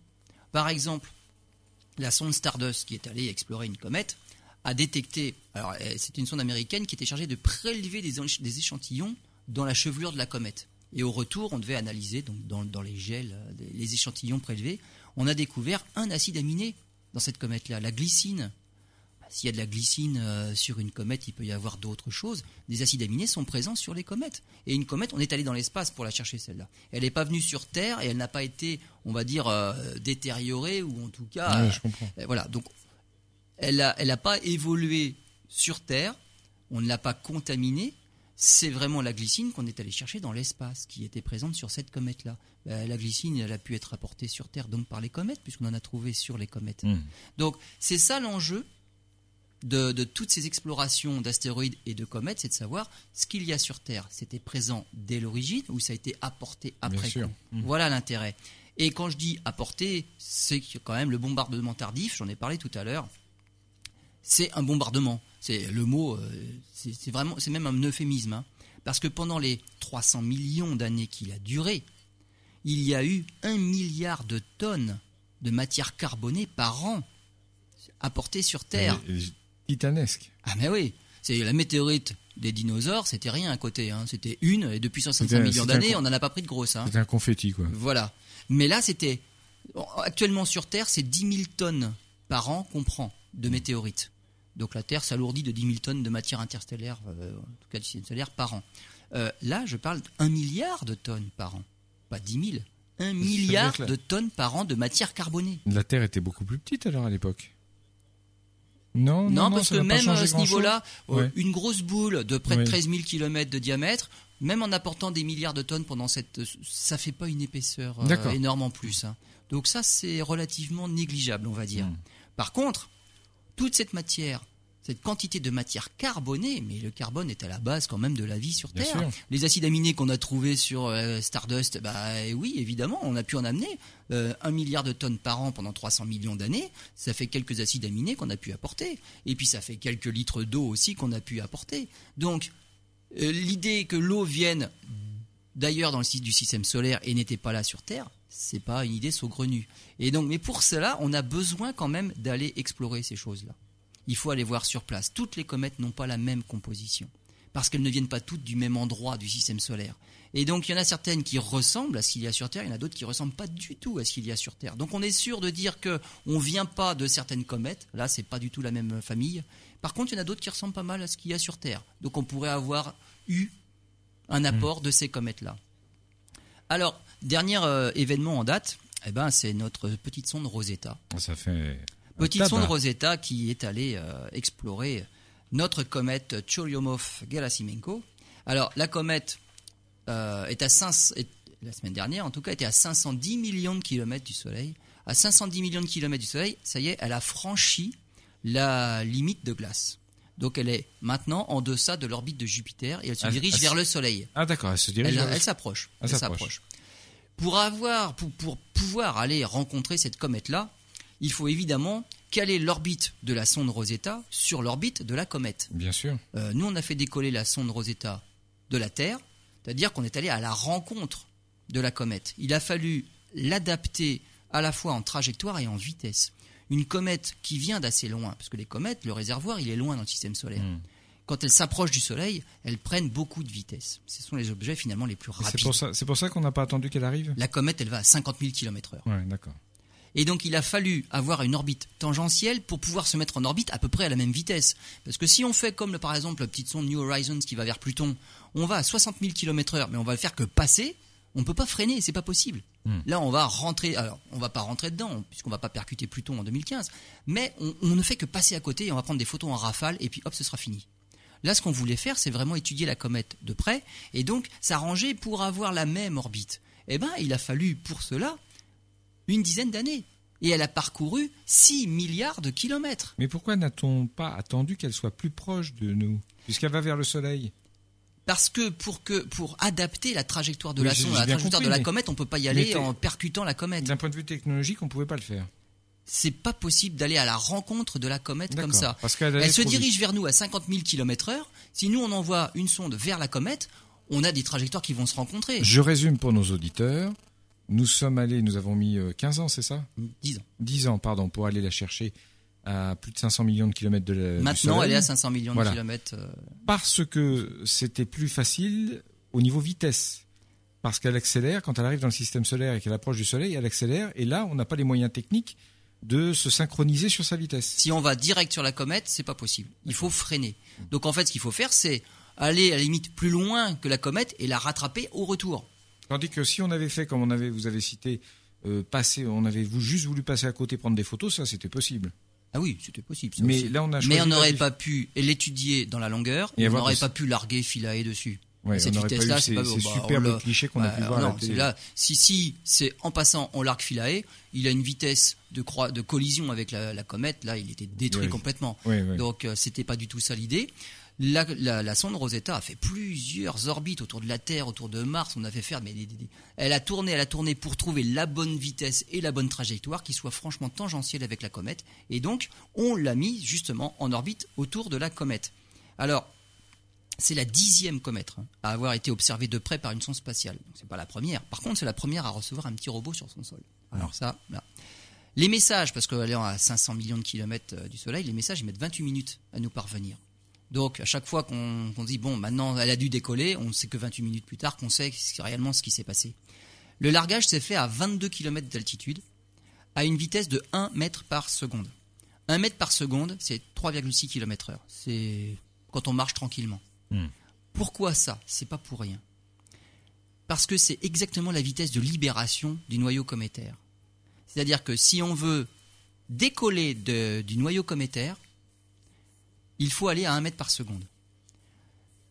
Par exemple, la sonde Stardust qui est allée explorer une comète a détecté, alors euh, c'est une sonde américaine qui était chargée de prélever des, éch- des échantillons dans la chevelure de la comète. Et au retour, on devait analyser donc dans, dans les gels, euh, les échantillons prélevés. On a découvert un acide aminé dans cette comète-là, la glycine. Bah, S'il y a de la glycine euh, sur une comète, il peut y avoir d'autres choses. Des acides aminés sont présents sur les comètes. Et une comète, on est allé dans l'espace pour la chercher celle-là. Elle n'est pas venue sur Terre et elle n'a pas été, on va dire, euh, détériorée ou en tout cas, Ouais, euh, je comprends. voilà. Donc, elle n'a elle a pas évolué sur Terre. On ne l'a pas contaminée. C'est vraiment la glycine qu'on est allé chercher dans l'espace, qui était présente sur cette comète-là. Euh, la glycine, elle a pu être apportée sur Terre donc par les comètes, puisqu'on en a trouvé sur les comètes. Hmm. Donc c'est ça l'enjeu de, de toutes ces explorations d'astéroïdes et de comètes, c'est de savoir ce qu'il y a sur Terre. C'était présent dès l'origine ou ça a été apporté après coup? Mhm. Voilà l'intérêt. Et quand je dis apporté, c'est quand même le bombardement tardif, j'en ai parlé tout à l'heure, c'est un bombardement. C'est le mot, euh, c'est vraiment, c'est même un euphémisme, hein. parce que pendant les 300 millions d'années qu'il a duré, il y a eu un milliard de tonnes de matière carbonée par an apportées sur Terre. Titanesque. Ah mais oui, c'est la météorite des dinosaures, c'était rien à côté, hein. c'était une, et depuis 65 C'était- millions c'était d'années, on n'en a pas pris de grosse. Hein. C'est un confetti, quoi. Voilà. Mais là, c'était. Actuellement sur Terre, c'est 10 000 tonnes par an qu'on prend de météorites. Donc la Terre s'alourdit de 10 000 tonnes de matière interstellaire, euh, en tout cas du système solaire, par an. Euh, là, je parle d'un milliard de tonnes par an. Pas 10 000. Un milliard la- de tonnes par an de matière carbonée. La Terre était beaucoup plus petite alors à l'époque. Non, Non, parce que même changé à ce niveau-là, euh, Ouais. une grosse boule de près de Oui. 13 000 km de diamètre, même en apportant des milliards de tonnes pendant cette, ça fait pas une épaisseur euh, énorme en plus. hein. Donc ça, c'est relativement négligeable, on va dire. Hmm. Par contre, toute cette matière, cette quantité de matière carbonée, mais le carbone est à la base quand même de la vie sur Bien Terre. sûr. Les acides aminés qu'on a trouvés sur euh, Stardust, bah oui, évidemment, on a pu en amener euh, un milliard de tonnes par an pendant 300 millions d'années. Ça fait quelques acides aminés qu'on a pu apporter, et puis ça fait quelques litres d'eau aussi qu'on a pu apporter. Donc euh, l'idée que l'eau vienne d'ailleurs dans le site du système solaire et n'était pas là sur Terre, c'est pas une idée saugrenue. Et donc, mais pour cela, on a besoin quand même d'aller explorer ces choses-là. Il faut aller voir sur place. Toutes les comètes n'ont pas la même composition parce qu'elles ne viennent pas toutes du même endroit du système solaire. Et donc, il y en a certaines qui ressemblent à ce qu'il y a sur Terre, il y en a d'autres qui ressemblent pas du tout à ce qu'il y a sur Terre. Donc, on est sûr de dire que on vient pas de certaines comètes. Là, c'est pas du tout la même famille. Par contre, il y en a d'autres qui ressemblent pas mal à ce qu'il y a sur Terre. Donc, on pourrait avoir eu un apport de ces comètes-là. Alors, dernier euh, événement en date, eh ben, c'est notre petite sonde Rosetta. Ça fait. un Petite sonde Rosetta qui est allée euh, explorer notre comète Churyumov-Gerasimenko. Alors, la comète euh, est à 5, est- la semaine dernière, en tout cas, était à 510 millions de kilomètres du Soleil. À 510 millions de kilomètres du Soleil, ça y est, elle a franchi la limite de glace. Donc, elle est maintenant en deçà de l'orbite de Jupiter et elle se dirige vers le Soleil. Ah d'accord, elle se dirige. Elle, vers le- elle s'approche. Elle s'approche. s'approche. Pour avoir, pour, pour pouvoir aller rencontrer cette comète-là, il faut évidemment caler l'orbite de la sonde Rosetta sur l'orbite de la comète. Bien sûr. Euh, nous, on a fait décoller la sonde Rosetta de la Terre, c'est-à-dire qu'on est allé à la rencontre de la comète. Il a fallu l'adapter à la fois en trajectoire et en vitesse. Une comète qui vient d'assez loin, parce que les comètes, le réservoir, il est loin dans le système solaire. Hmm. Quand elles s'approchent du Soleil, elles prennent beaucoup de vitesse. Ce sont les objets finalement les plus C'est rapides. pour ça, c'est pour ça qu'on n'a pas attendu qu'elle arrive? La comète, elle va à 50 000 km heure. Ouais, d'accord. Et donc, il a fallu avoir une orbite tangentielle pour pouvoir se mettre en orbite à peu près à la même vitesse. Parce que si on fait comme, par exemple, la petite sonde New Horizons qui va vers Pluton, on va à 60 000 km heure, mais on va le faire que passer, on ne peut pas freiner, c'est pas possible. Hmm. Là, on va rentrer, alors, on va pas rentrer dedans, puisqu'on va pas percuter Pluton en 2015, mais on, on ne fait que passer à côté et on va prendre des photos en rafale, et puis hop, ce sera fini. Là, ce qu'on voulait faire, c'est vraiment étudier la comète de près, et donc s'arranger pour avoir la même orbite. Eh ben, il a fallu pour cela une dizaine d'années. Et elle a parcouru 6 milliards de kilomètres. Mais pourquoi n'a-t-on pas attendu qu'elle soit plus proche de nous Puisqu'elle va vers le Soleil? Parce que pour, que pour adapter la trajectoire de Oui, la sonde à la trajectoire compris, de la comète, on peut pas y aller en percutant la comète. D'un point de vue technologique, on pouvait pas le faire. c'est pas possible d'aller à la rencontre de la comète comme ça. Parce Elle se dirige vers nous à 50 000 km heure. Si nous, on envoie une sonde vers la comète, on a des trajectoires qui vont se rencontrer. Je résume pour nos auditeurs. Nous sommes allés, nous avons mis euh, 15 ans, c'est ça? 10 ans. 10 ans, pardon, pour aller la chercher à plus de 500 millions de kilomètres de la, du Maintenant, Soleil. elle est à 500 millions Voilà. de kilomètres. euh, Parce que c'était plus facile au niveau vitesse. Parce qu'elle accélère, quand elle arrive dans le système solaire et qu'elle approche du Soleil, elle accélère. Et là, on n'a pas les moyens techniques de se synchroniser sur sa vitesse. Si on va direct sur la comète, c'est pas possible. Il faut freiner. Donc en fait, ce qu'il faut faire, c'est aller à la limite plus loin que la comète et la rattraper au retour. Tandis que si on avait fait, comme on avait, vous avez cité, euh, passer, on avait juste voulu passer à côté, prendre des photos, ça c'était possible. Ah oui, c'était possible. ça Mais aussi. là, on a Mais on n'aurait pas pu l'étudier dans la longueur, Et on n'aurait pas pu larguer Philae dessus. Ouais, Cette pas vitesse-là, ces, c'est pas- ces bah, clichés qu'on a Ouais, pu voir à non, la télé. c'est là, si si c'est en passant on l'arc Philae, il a une vitesse de, croi- de collision avec la, la comète, là il était détruit complètement. Donc euh, c'était pas du tout ça l'idée. La, la- la sonde Rosetta a fait plusieurs orbites autour de la Terre, autour de Mars. On a fait faire, mais elle a tourné, elle a tourné pour trouver la bonne vitesse et la bonne trajectoire qui soit franchement tangentielle avec la comète. Et donc on l'a mis justement en orbite autour de la comète. Alors c'est la dixième comète hein, à avoir été observée de près par une sonde spatiale. C'est pas la première. Par contre, c'est la première à recevoir un petit robot sur son sol. Alors ça, là. Les messages, parce qu'elle est à 500 millions de kilomètres euh, du Soleil, les messages ils mettent 28 minutes à nous parvenir. Donc à chaque fois qu'on dit bon maintenant elle a dû décoller, on ne sait que 28 minutes plus tard qu'on sait réellement ce qui s'est passé. Le largage s'est fait à 22 km d'altitude, à une vitesse de 1 mètre par seconde. 1 mètre par seconde, c'est 3,6 km heure. C'est quand on marche tranquillement. Hmm. Pourquoi ça? C'est pas pour rien. Parce que c'est exactement la vitesse de libération du noyau cométaire. C'est-à-dire que si on veut décoller de- du noyau cométaire, il faut aller à 1 mètre par seconde.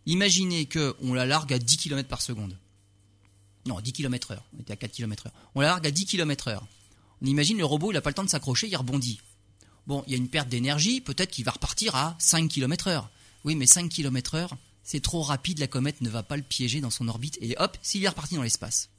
Imaginez qu'on la largue à 10 km par seconde. Non, 10 km heure. On était à 4 km heure. On la largue à 10 km heure. On imagine le robot, il n'a pas le temps de s'accrocher, il rebondit. Bon, il y a une perte d'énergie, peut-être qu'il va repartir à 5 km heure. Oui, mais 5 km heure, c'est trop rapide, la comète ne va pas le piéger dans son orbite, et hop, s'il est reparti dans l'espace.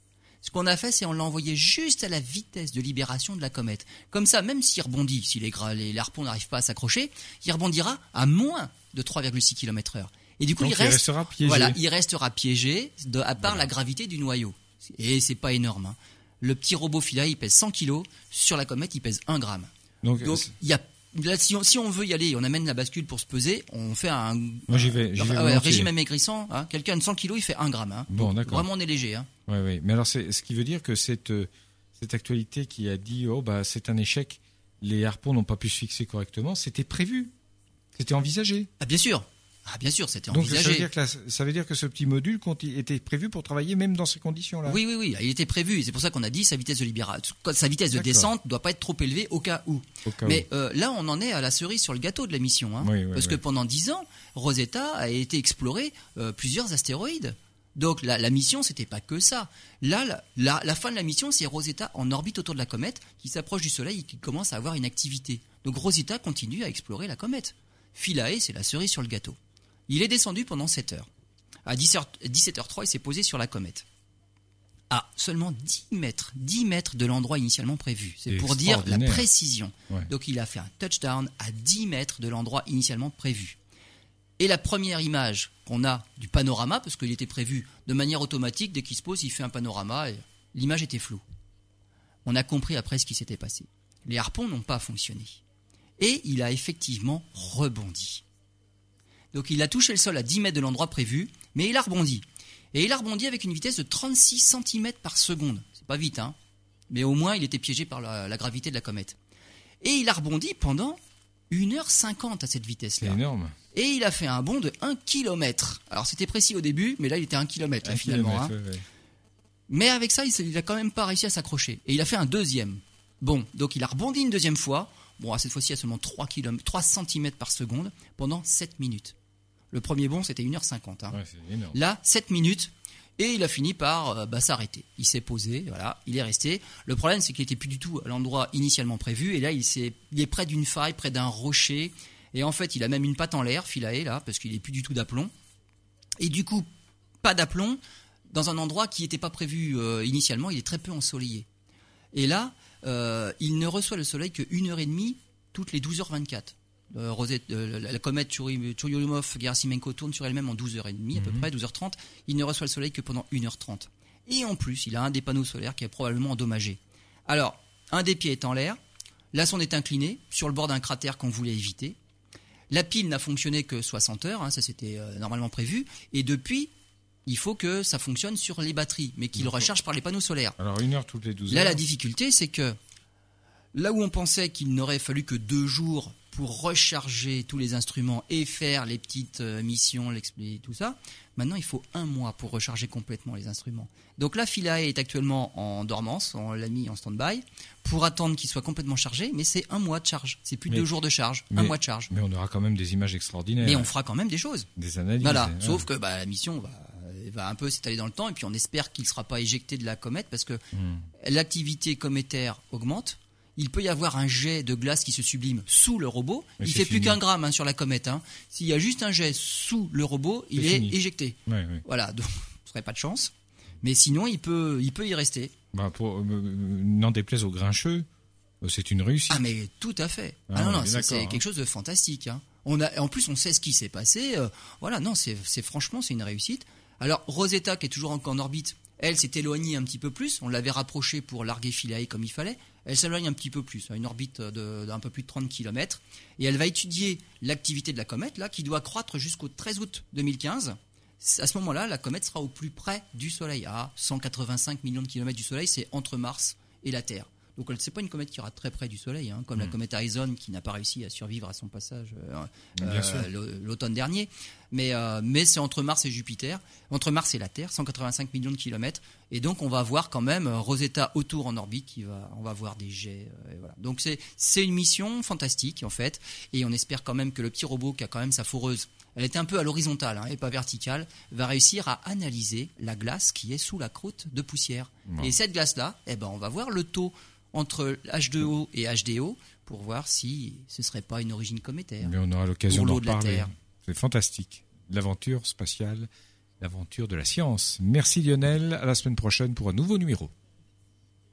Ce qu'on a fait, c'est on l'a envoyé juste à la vitesse de libération de la comète. Comme ça, même s'il rebondit, si les, les harpons n'arrivent pas à s'accrocher, il rebondira à moins de 3,6 km heure. Et du coup, Donc, il il reste, restera piégé. Voilà, il restera piégé de, à part la gravité du noyau. Et c'est pas énorme. hein. Le petit robot Philae, il pèse 100 kg. Sur la comète, il pèse 1 gramme. Donc, c'est- il y a, là, si, on, si on veut y aller, on amène la bascule pour se peser, on fait un, Moi, j'y vais, j'y vais Ah ouais, volontiers. régime amaigrissant. Hein. Quelqu'un de 100 kg, il fait 1 gramme. hein. Bon, d'accord. Vraiment, on est léger. Hein. Ouais, ouais. Mais alors, c'est ce qui veut dire que cette, euh, cette actualité qui a dit oh bah c'est un échec, les harpons n'ont pas pu se fixer correctement, c'était prévu, c'était envisagé. Ah, bien sûr. Ah, bien sûr, c'était Donc ça veut envisagé. dire que la- ça veut dire que ce petit module était prévu pour travailler même dans ces conditions-là? Oui, oui, oui, il était prévu. C'est pour ça qu'on a dit sa vitesse de libération, sa vitesse de descente doit pas être trop élevée au cas où. Au cas Mais euh, là, on en est à la cerise sur le gâteau de la mission, hein. Oui, oui, parce oui. que pendant dix ans, Rosetta a été exploré euh, plusieurs astéroïdes. Donc la, la mission, c'était pas que ça. Là, la, la- la fin de la mission, c'est Rosetta en orbite autour de la comète, qui s'approche du Soleil et qui commence à avoir une activité. Donc Rosetta continue à explorer la comète. Philae, c'est la cerise sur le gâteau. Il est descendu pendant 7 heures. À 10h, 17h03, il s'est posé sur la comète. À seulement 10 mètres, 10 mètres de l'endroit initialement prévu. C'est pour dire la précision. Ouais. Donc il a fait un touchdown à 10 mètres de l'endroit initialement prévu. Et la première image qu'on a du panorama, parce qu'il était prévu de manière automatique, dès qu'il se pose, il fait un panorama, et l'image était floue. On a compris après ce qui s'était passé. Les harpons n'ont pas fonctionné. Et il a effectivement rebondi. Donc il a touché le sol à 10 mètres de l'endroit prévu, mais il a rebondi. Et il a rebondi avec une vitesse de 36 cm par seconde. C'est pas vite, hein Mais au moins, il était piégé par la, la gravité de la comète. Et il a rebondi pendant 1h50 à cette C'est vitesse-là. énorme. Et il a fait un bond de 1 km. Alors c'était précis au début, mais là il était 1 km Un finalement. hein. kilomètre, ouais, ouais. Mais avec ça, il s- il a quand même pas réussi à s'accrocher. Et il a fait un deuxième. Bon, donc il a rebondi une deuxième fois. Bon, à cette fois-ci à seulement 3, km, 3 cm par seconde pendant 7 minutes. Le premier bond, c'était 1h50. hein. Ouais. Là, 7 minutes. Et il a fini par euh, bah, s'arrêter. Il s'est posé, voilà, il est resté. Le problème, c'est qu'il était plus du tout à l'endroit initialement prévu. Et là, il, s'est- il est près d'une faille, près d'un rocher. Et en fait, il a même une patte en l'air, Philae, là, parce qu'il est plus du tout d'aplomb. Et du coup, pas d'aplomb dans un endroit qui n'était pas prévu euh, initialement. Il est très peu ensoleillé. Et là, euh, il ne reçoit le Soleil que une heure et demie toutes les 12h24. Euh, Rosette, euh, la, comète Churyumov-Gerasimenko tourne sur elle-même en 12h30 à peu Mhm. près, 12h30. Il ne reçoit le Soleil que pendant 1h30. Et en plus, il a un des panneaux solaires qui est probablement endommagé. Alors, un des pieds est en l'air, la sonde est inclinée sur le bord d'un cratère qu'on voulait éviter. La pile n'a fonctionné que 60 heures, hein, ça c'était euh, normalement prévu. Et depuis, il faut que ça fonctionne sur les batteries, mais qu'il recharge par les panneaux solaires. Alors une heure toutes les 12 Là, heures. la difficulté, c'est que là où on pensait qu'il n'aurait fallu que deux jours pour recharger tous les instruments et faire les petites euh, missions, tout ça, maintenant il faut un mois pour recharger complètement les instruments. Donc là, Philae est actuellement en dormance, on l'a mis en stand-by, pour attendre qu'il soit complètement chargé, mais c'est un mois de charge, c'est plus Mais- deux jours de charge, un mais- mois de charge. Mais on aura quand même des images extraordinaires. Mais on fera quand même des choses. Des analyses. Voilà, hein. sauf que bah, la mission va, va un peu s'étaler dans le temps et puis on espère qu'il ne sera pas éjecté de la comète parce que Hmm. l'activité cométaire augmente. Il peut y avoir un jet de glace qui se sublime sous le robot. Mais il fait plus qu'un gramme hein, sur la comète. hein. S'il y a juste un jet sous le robot, il est éjecté. Ouais, ouais. Voilà, donc *laughs* ce serait pas de chance. Mais sinon, il peut, il peut y rester. Bah, pour, euh, n'en déplaise aux grincheux, euh, c'est une réussite. Ah mais tout à fait. Ah, Ah, non on non, est c'est hein. quelque chose de fantastique. hein. On a, en plus, on sait ce qui s'est passé. euh, voilà, non, c'est c'est- franchement, c'est une réussite. Alors Rosetta, qui est toujours encore en orbite, elle s'est éloignée un petit peu plus. On l'avait rapprochée pour larguer Philae comme il fallait. Elle s'éloigne un petit peu plus, à une orbite d'un peu plus de 30 km. Et elle va étudier l'activité de la comète, là, qui doit croître jusqu'au 13 août 2015. À ce moment-là, la comète sera au plus près du Soleil, à 185 millions de kilomètres du Soleil. C'est entre Mars et la Terre. Donc c'est pas une comète qui ira très près du Soleil, hein, comme la Mm. comète Horizon qui n'a pas réussi à survivre à son passage euh, euh, l'automne dernier. Mais, euh, mais c'est entre Mars et Jupiter, entre Mars et la Terre, 185 millions de kilomètres. Et donc on va voir quand même euh, Rosetta autour en orbite, qui va, on va voir des jets. euh, et voilà. Donc c'est c'est une mission fantastique en fait, et on espère quand même que le petit robot qui a quand même sa foreuse, elle était un peu à l'horizontale hein, et pas verticale, va réussir à analyser la glace qui est sous la croûte de poussière. Bon. Et cette glace-là, eh ben, on va voir le taux entre H2O et HDO pour voir si ce serait pas une origine cométaire. Mais on aura l'occasion d'en de parler. Terre. C'est fantastique. L'aventure spatiale, l'aventure de la science. Merci Lionel. À la semaine prochaine pour un nouveau numéro.